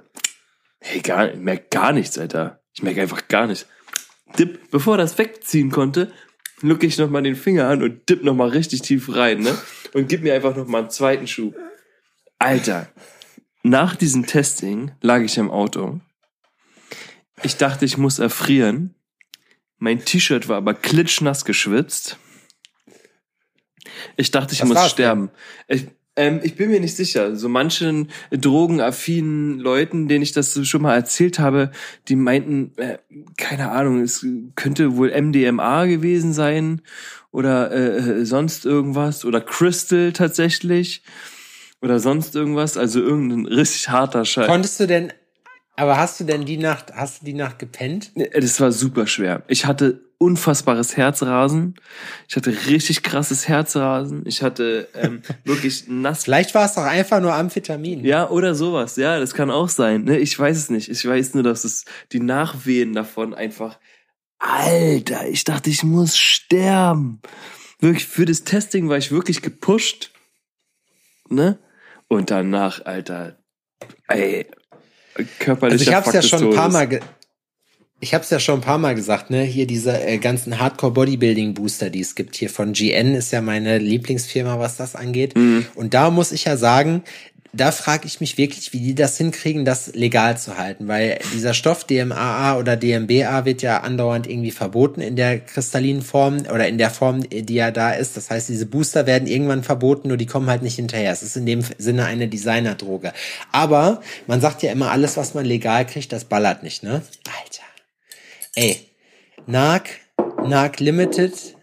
hey, gar, ich merk gar nichts, Alter. Ich merk einfach gar nichts. Dip, bevor das wegziehen konnte, lucke ich nochmal den Finger an und dipp nochmal richtig tief rein, ne? Und gib mir einfach nochmal einen zweiten Schub. Alter, nach diesem Testing lag ich im Auto. Ich dachte, ich muss erfrieren. Mein T-Shirt war aber klitschnass geschwitzt. Ich dachte, ich Was muss sterben. Ich, ähm, ich bin mir nicht sicher. So manchen drogenaffinen Leuten, denen ich das schon mal erzählt habe, die meinten, äh, keine Ahnung, es könnte wohl MDMA gewesen sein oder äh, sonst irgendwas oder Crystal tatsächlich oder sonst irgendwas. Also irgendein richtig harter Scheiß. Konntest du denn, aber hast du denn die Nacht, hast du die Nacht gepennt? Das war super schwer. Ich hatte unfassbares Herzrasen. Ich hatte richtig krasses Herzrasen. Ich hatte ähm, (laughs) wirklich nass. Vielleicht war es doch einfach nur Amphetamin. Ja, oder sowas. Ja, das kann auch sein. Ne? Ich weiß es nicht. Ich weiß nur, dass es die Nachwehen davon einfach. Alter, ich dachte, ich muss sterben. Wirklich, für das Testing war ich wirklich gepusht. Ne? Und danach, Alter, ey, körperlicher Also ich habe es Fakt ja schon ein paar. Mal, ich habe es ja schon ein paar Mal gesagt, ne? Hier diese äh, ganzen Hardcore Bodybuilding Booster, die es gibt hier von GN ist ja meine Lieblingsfirma, was das angeht. Mhm. Und da muss ich ja sagen, da frage ich mich wirklich, wie die das hinkriegen, das legal zu halten, weil dieser Stoff DMAA oder DMBA wird ja andauernd irgendwie verboten in der kristallinen Form oder in der Form, die ja da ist. Das heißt, diese Booster werden irgendwann verboten, nur die kommen halt nicht hinterher. Es ist in dem Sinne eine Designerdroge. Aber man sagt ja immer, alles, was man legal kriegt, das ballert nicht, ne? Alter. Ey, NARC, NARC Limited,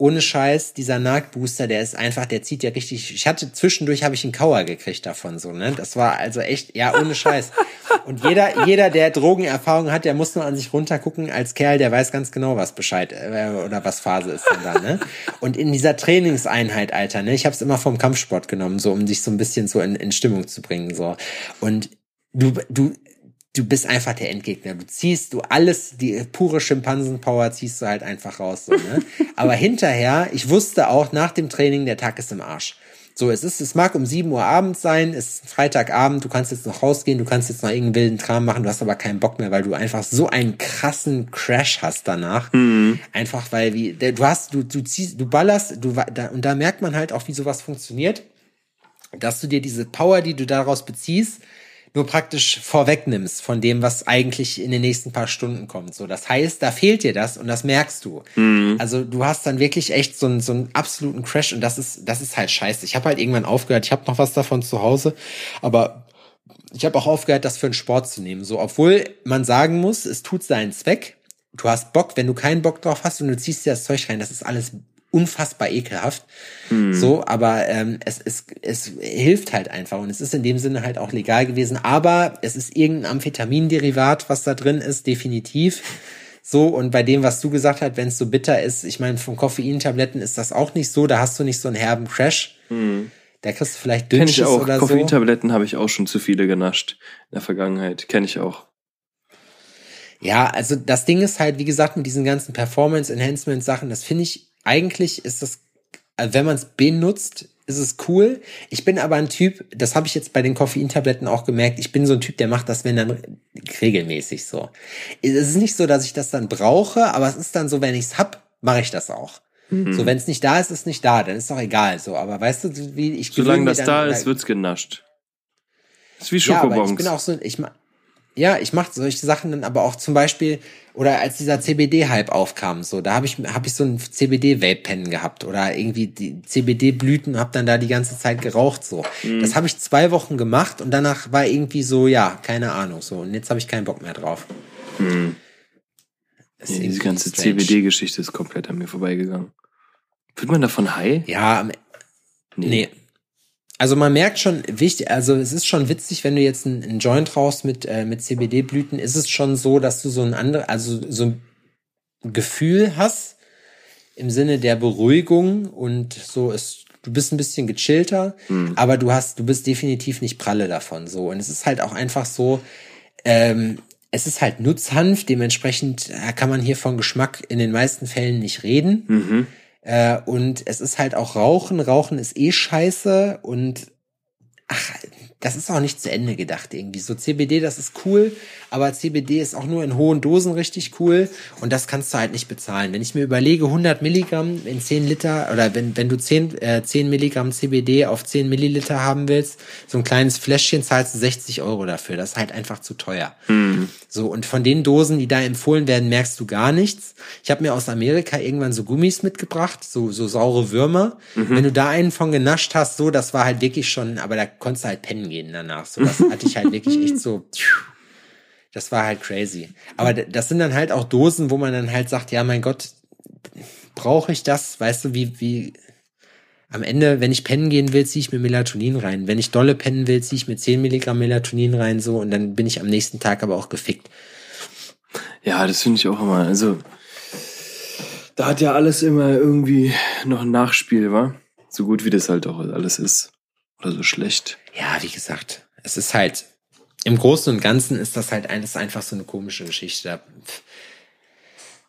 ohne Scheiß, dieser NARC-Booster, der ist einfach, der zieht ja richtig. Ich hatte zwischendurch habe ich einen Kauer gekriegt davon, so, ne? Das war also echt, ja, ohne Scheiß. Und jeder, jeder, der Drogenerfahrung hat, der muss nur an sich runtergucken als Kerl, der weiß ganz genau, was Bescheid äh, oder was Phase ist denn da, ne? Und in dieser Trainingseinheit, Alter, ne? Ich habe es immer vom Kampfsport genommen, so um dich so ein bisschen so in, in Stimmung zu bringen, so. Und du, du, du bist einfach der Endgegner. Du ziehst du alles, die pure Schimpansenpower ziehst du halt einfach raus. So, ne? (laughs) Aber hinterher, ich wusste auch nach dem Training, der Tag ist im Arsch. So, es ist, es mag um 7 Uhr abends sein, es ist Freitagabend, du kannst jetzt noch rausgehen, du kannst jetzt noch irgendeinen wilden Kram machen, du hast aber keinen Bock mehr, weil du einfach so einen krassen Crash hast danach. Einfach weil wie, der- du hast, du, du ziehst, du ballerst, du, da, und da merkt man halt auch, wie sowas funktioniert, dass du dir diese Power, die du daraus beziehst, nur praktisch vorwegnimmst von dem, was eigentlich in den nächsten paar Stunden kommt. So, das heißt, da fehlt dir das und das merkst du. Also du hast dann wirklich echt so einen, so einen absoluten Crash und das ist, das ist halt scheiße. Ich habe halt irgendwann aufgehört. Ich habe noch was davon zu Hause, aber ich habe auch aufgehört, das für einen Sport zu nehmen. So, obwohl man sagen muss, es tut seinen Zweck. Du hast Bock, wenn du keinen Bock drauf hast und du ziehst dir das Zeug rein, das ist alles unfassbar ekelhaft. So, aber ähm, es, es, es hilft halt einfach und es ist in dem Sinne halt auch legal gewesen. Aber es ist irgendein Amphetaminderivat, was da drin ist, definitiv. So, und bei dem, was du gesagt hast, wenn es so bitter ist, ich meine, von Koffeintabletten ist das auch nicht so, da hast du nicht so einen herben Crash. Da kriegst du vielleicht Kenn ich Dünnschiss auch. oder so. Koffeintabletten habe ich auch schon zu viele genascht in der Vergangenheit. Kenne ich auch. Ja, also das Ding ist halt, wie gesagt, mit diesen ganzen Performance-Enhancement-Sachen, das finde ich, eigentlich ist das, also wenn man es benutzt, ist es cool. Ich bin aber ein Typ, das habe ich jetzt bei den Koffeintabletten auch gemerkt, ich bin so ein Typ, der macht das, wenn dann regelmäßig so. Es ist nicht so, dass ich das dann brauche, aber es ist dann so, wenn ich es hab, mache ich das auch. Mhm. So, wenn es nicht da ist, ist nicht da, dann ist doch egal. So, aber weißt du, wie ich Solange das da ist, wird's genascht. ist wie ja, aber ich Schokobons. bin auch so, ich ja, ich mache solche Sachen dann aber auch zum Beispiel, oder als dieser CBD-Hype aufkam, so, da habe ich, hab ich so ein CBD-Vape-Pen gehabt oder irgendwie die CBD-Blüten, habe dann da die ganze Zeit geraucht, so. Mhm. Das habe ich zwei Wochen gemacht und danach war irgendwie so, ja, keine Ahnung, so. Und jetzt habe ich keinen Bock mehr drauf. Mhm. Ja, diese ganze. CBD-Geschichte ist komplett an mir vorbeigegangen. Wird man davon high? Ja, am Nee. Also man merkt schon, wichtig, also es ist schon witzig, wenn du jetzt einen, Joint rauchst mit, äh, mit CBD-Blüten, ist es schon so, dass du so ein andere, also so ein Gefühl hast im Sinne der Beruhigung und so ist, du bist ein bisschen gechillter, aber du hast, du bist definitiv nicht pralle davon, so. Und es ist halt auch einfach so, ähm, es ist halt Nutzhanf, dementsprechend äh, kann man hier von Geschmack in den meisten Fällen nicht reden. Mhm. Äh, und es ist halt auch Rauchen. Rauchen ist eh scheiße und ach, das ist auch nicht zu Ende gedacht irgendwie. So CBD, das ist cool, aber CBD ist auch nur in hohen Dosen richtig cool und das kannst du halt nicht bezahlen. Wenn ich mir überlege, 100 Milligramm in 10 Liter oder wenn, wenn du 10, äh, 10 Milligramm CBD auf 10 Milliliter haben willst, so ein kleines Fläschchen zahlst du 60 Euro dafür. Das ist halt einfach zu teuer. So, und von den Dosen, die da empfohlen werden, merkst du gar nichts. Ich habe mir aus Amerika irgendwann so Gummis mitgebracht, so, so saure Würmer. Wenn du da einen von genascht hast, so, das war halt wirklich schon, aber da konntest du halt pennen gehen danach. So, das hatte ich halt wirklich echt so. Das war halt crazy. Aber das sind dann halt auch Dosen, wo man dann halt sagt, ja, mein Gott, brauche ich das? Weißt du, wie, wie, am Ende, wenn ich pennen gehen will, ziehe ich mir Melatonin rein. Wenn ich dolle pennen will, ziehe ich mir 10 Milligramm Melatonin rein, so, und dann bin ich am nächsten Tag aber auch gefickt. Ja, das finde ich auch immer. Also, da hat ja alles immer irgendwie noch ein Nachspiel, wa? So gut wie das halt auch alles ist. Oder so schlecht. Ja, wie gesagt, es ist halt, im Großen und Ganzen ist das halt ein- ist einfach so eine komische Geschichte. Da- pff.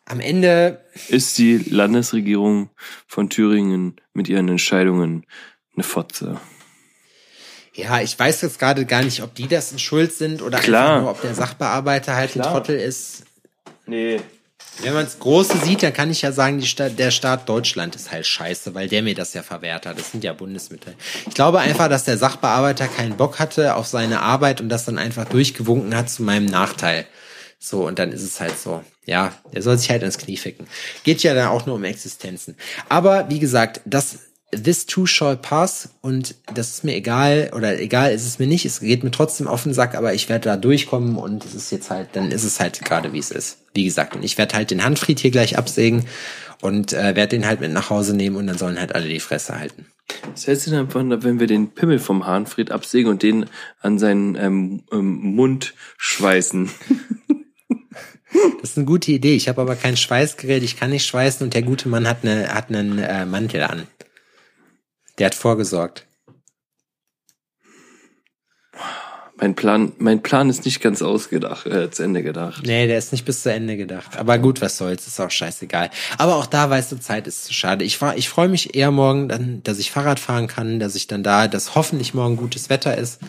Am Ende, Ist die Landesregierung von Thüringen mit ihren Entscheidungen eine Fotze? ja, ich weiß jetzt gerade gar nicht, ob die das in Schuld sind oder Klar. einfach nur, ob der Sachbearbeiter halt ein Klar. Trottel ist. Nee. Wenn man das Große sieht, dann kann ich ja sagen, Stadt, der Staat Deutschland ist halt scheiße, weil der mir das ja verwehrt hat. Das sind ja Bundesmittel. Ich glaube einfach, dass der Sachbearbeiter keinen Bock hatte auf seine Arbeit und das dann einfach durchgewunken hat zu meinem Nachteil. So, und dann ist es halt so. Ja, der soll sich halt ins Knie ficken. Geht ja dann auch nur um Existenzen. Aber wie gesagt, das This too shall pass und das ist mir egal oder egal ist es mir nicht. Es geht mir trotzdem auf den Sack, aber ich werde da durchkommen und es ist jetzt halt, dann ist es halt gerade wie es ist. Wie gesagt, und ich werde halt den Handfried hier gleich absägen und äh, werde den halt mit nach Hause nehmen und dann sollen halt alle die Fresse halten. Was hältst du davon, wenn wir den Pimmel vom Hahnfried absägen und den an seinen ähm, ähm, Mund schweißen? (laughs) Das ist eine gute Idee. Ich habe aber kein Schweißgerät, ich kann nicht schweißen und der gute Mann hat eine hat einen äh, Mantel an. Der hat vorgesorgt. Mein Plan, mein Plan ist nicht ganz ausgedacht, äh, zu Ende gedacht. Nee, der ist nicht bis zu Ende gedacht. Aber gut, was soll's, ist auch scheißegal. Aber auch da, weißt du, Zeit ist zu schade. Ich, ich freue mich eher morgen, dann, dass ich Fahrrad fahren kann, dass ich dann da, dass hoffentlich morgen gutes Wetter ist.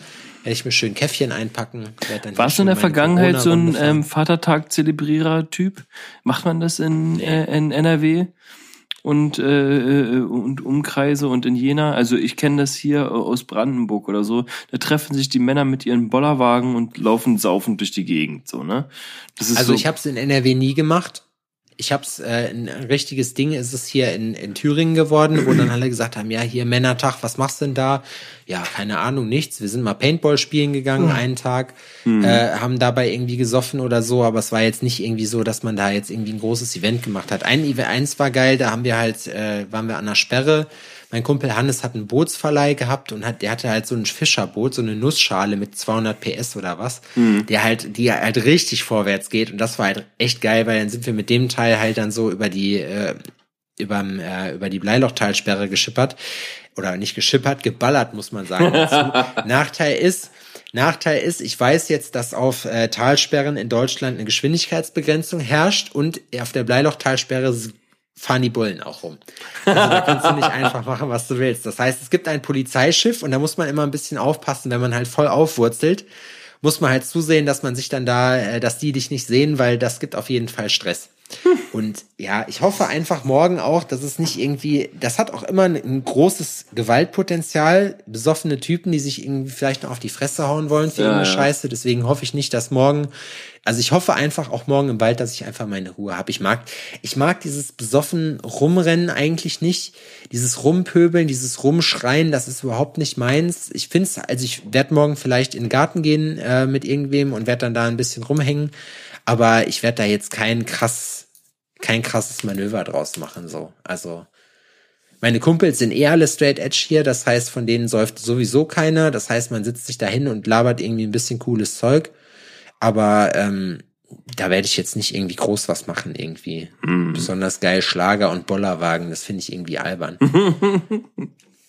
Werde ich mir schön Käffchen einpacken. Warst du in der Vergangenheit so ein ähm, Vatertag-Zelebrierer-Typ? Macht man das in, äh, in NRW und, äh, äh, und Umkreise und in Jena? Also ich kenne das hier aus Brandenburg oder so. Da treffen sich die Männer mit ihren Bollerwagen und laufen saufend durch die Gegend, so ne? Das ist Also so, ich habe es in NRW nie gemacht. Ich hab's, äh, ein richtiges Ding ist es hier in, in Thüringen geworden, wo dann alle gesagt haben, ja, hier Männertag, was machst du denn da? Ja, keine Ahnung, nichts. Wir sind mal Paintball spielen gegangen, einen Tag, äh, haben dabei irgendwie gesoffen oder so, aber es war jetzt nicht irgendwie so, dass man da jetzt irgendwie ein großes Event gemacht hat. Ein Event, eins war geil, da haben wir halt, äh, waren wir an der Sperre. Mein Kumpel Hannes hat einen Bootsverleih gehabt und hat, der hatte halt so ein Fischerboot, so eine Nussschale mit 200 PS oder was, der halt, die halt richtig vorwärts geht. Und das war halt echt geil, weil dann sind wir mit dem Teil halt dann so über die, äh, überm, äh, über die Bleilochtalsperre geschippert. Oder nicht geschippert, geballert muss man sagen. (laughs) Nachteil ist, Nachteil ist, ich weiß jetzt, dass auf äh, Talsperren in Deutschland eine Geschwindigkeitsbegrenzung herrscht und auf der Bleilochtalsperre fahren die Bullen auch rum. Also da kannst du nicht (laughs) einfach machen, was du willst. Das heißt, es gibt ein Polizeischiff und da muss man immer ein bisschen aufpassen, wenn man halt voll aufwurzelt, muss man halt zusehen, dass man sich dann da, äh, dass die dich nicht sehen, weil das gibt auf jeden Fall Stress. Und ja, ich hoffe einfach morgen auch, dass es nicht irgendwie, das hat auch immer ein, ein großes Gewaltpotenzial, besoffene Typen, die sich irgendwie vielleicht noch auf die Fresse hauen wollen für Ja, irgendeine ja. Scheiße. Deswegen hoffe ich nicht, dass morgen, also ich hoffe einfach auch morgen im Wald, dass ich einfach meine Ruhe habe. Ich mag, ich mag dieses besoffen Rumrennen eigentlich nicht. Dieses Rumpöbeln, dieses Rumschreien, das ist überhaupt nicht meins. Ich finde es, also ich werde morgen vielleicht in den Garten gehen äh, mit irgendwem und werde dann da ein bisschen rumhängen. Aber ich werde da jetzt kein krass, kein krasses Manöver draus machen, so. Also, meine Kumpels sind eh alle straight edge hier, das heißt, von denen säuft sowieso keiner. Das heißt, man sitzt sich da hin und labert irgendwie ein bisschen cooles Zeug. Aber ähm, da werde ich jetzt nicht irgendwie groß was machen, irgendwie. Besonders geil Schlager und Bollerwagen, das finde ich irgendwie albern. (laughs)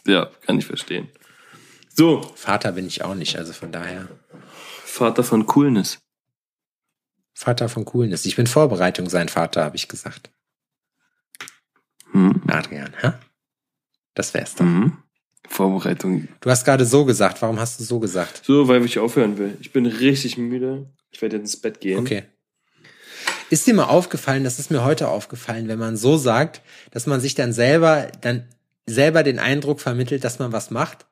Ja, kann ich verstehen. So, Vater bin ich auch nicht, also von daher. Vater von Coolness. Vater von Coolness. Ich bin Vorbereitung sein Vater, habe ich gesagt. Hm. Adrian, hä? Das wär's doch. Mhm. Vorbereitung. Du hast gerade so gesagt. Warum hast du so gesagt? So, weil ich aufhören will. Ich bin richtig müde. Ich werde jetzt ins Bett gehen. Okay. Ist dir mal aufgefallen, das ist mir heute aufgefallen, wenn man so sagt, dass man sich dann selber, dann selber den Eindruck vermittelt, dass man was macht?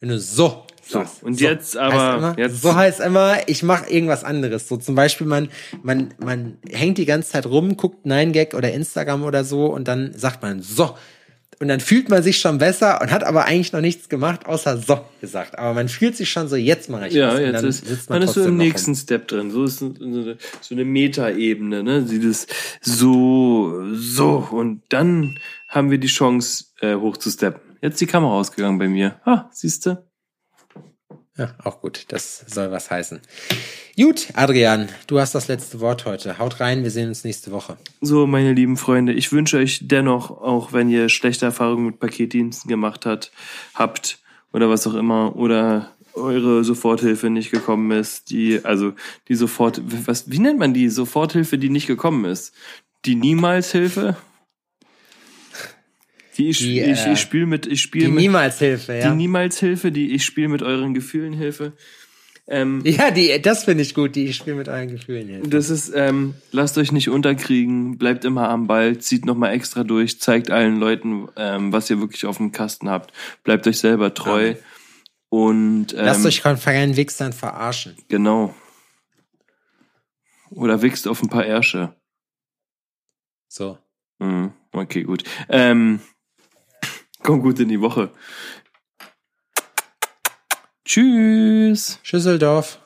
Wenn du so So, sagst. und So. jetzt aber- Heißt immer, jetzt- so heißt immer, ich mache irgendwas anderes. So zum Beispiel, man, man, man hängt die ganze Zeit rum, guckt 9gag oder Instagram oder so und dann sagt man so. Und dann fühlt man sich schon besser und hat aber eigentlich noch nichts gemacht, außer so gesagt. Aber man fühlt sich schon so, jetzt mache ich Ja, was. Jetzt ist, sitzt man ist so im noch rum. nächsten Step drin. So ist so eine, so eine Metaebene, ne? Dieses so, so. Und dann haben wir die Chance, äh, hochzusteppen. Jetzt ist die Kamera ausgegangen bei mir. Ah, siehste? Ja, auch gut. Das soll was heißen. Gut, Adrian, du hast das letzte Wort heute. Haut rein, wir sehen uns nächste Woche. So, meine lieben Freunde, ich wünsche euch dennoch, auch wenn ihr schlechte Erfahrungen mit Paketdiensten gemacht hat, habt oder was auch immer, oder eure Soforthilfe nicht gekommen ist, die, also die Sofort, was, wie nennt man die Soforthilfe, die nicht gekommen ist? Die Niemals-Hilfe? Die ich, Die, ich, äh, ich spiele mit, ich Die spiele mit, Niemals-Hilfe, ja. die Niemals-Hilfe, die ich spiele mit euren Gefühlen Hilfe. Ähm, (laughs) ja, die, das finde ich gut, die ich spiele mit euren Gefühlen hier. Das ist, ähm, lasst euch nicht unterkriegen, bleibt immer am Ball, zieht nochmal extra durch, zeigt allen Leuten, ähm, was ihr wirklich auf dem Kasten habt. Bleibt euch selber treu. Amen. Und ähm, Lasst euch von freien Wichsern verarschen. genau. Oder wichst auf ein paar Ärsche. So. Mhm. Okay, gut. Ähm, komm gut in die Woche. Tschüss. Schüsseldorf.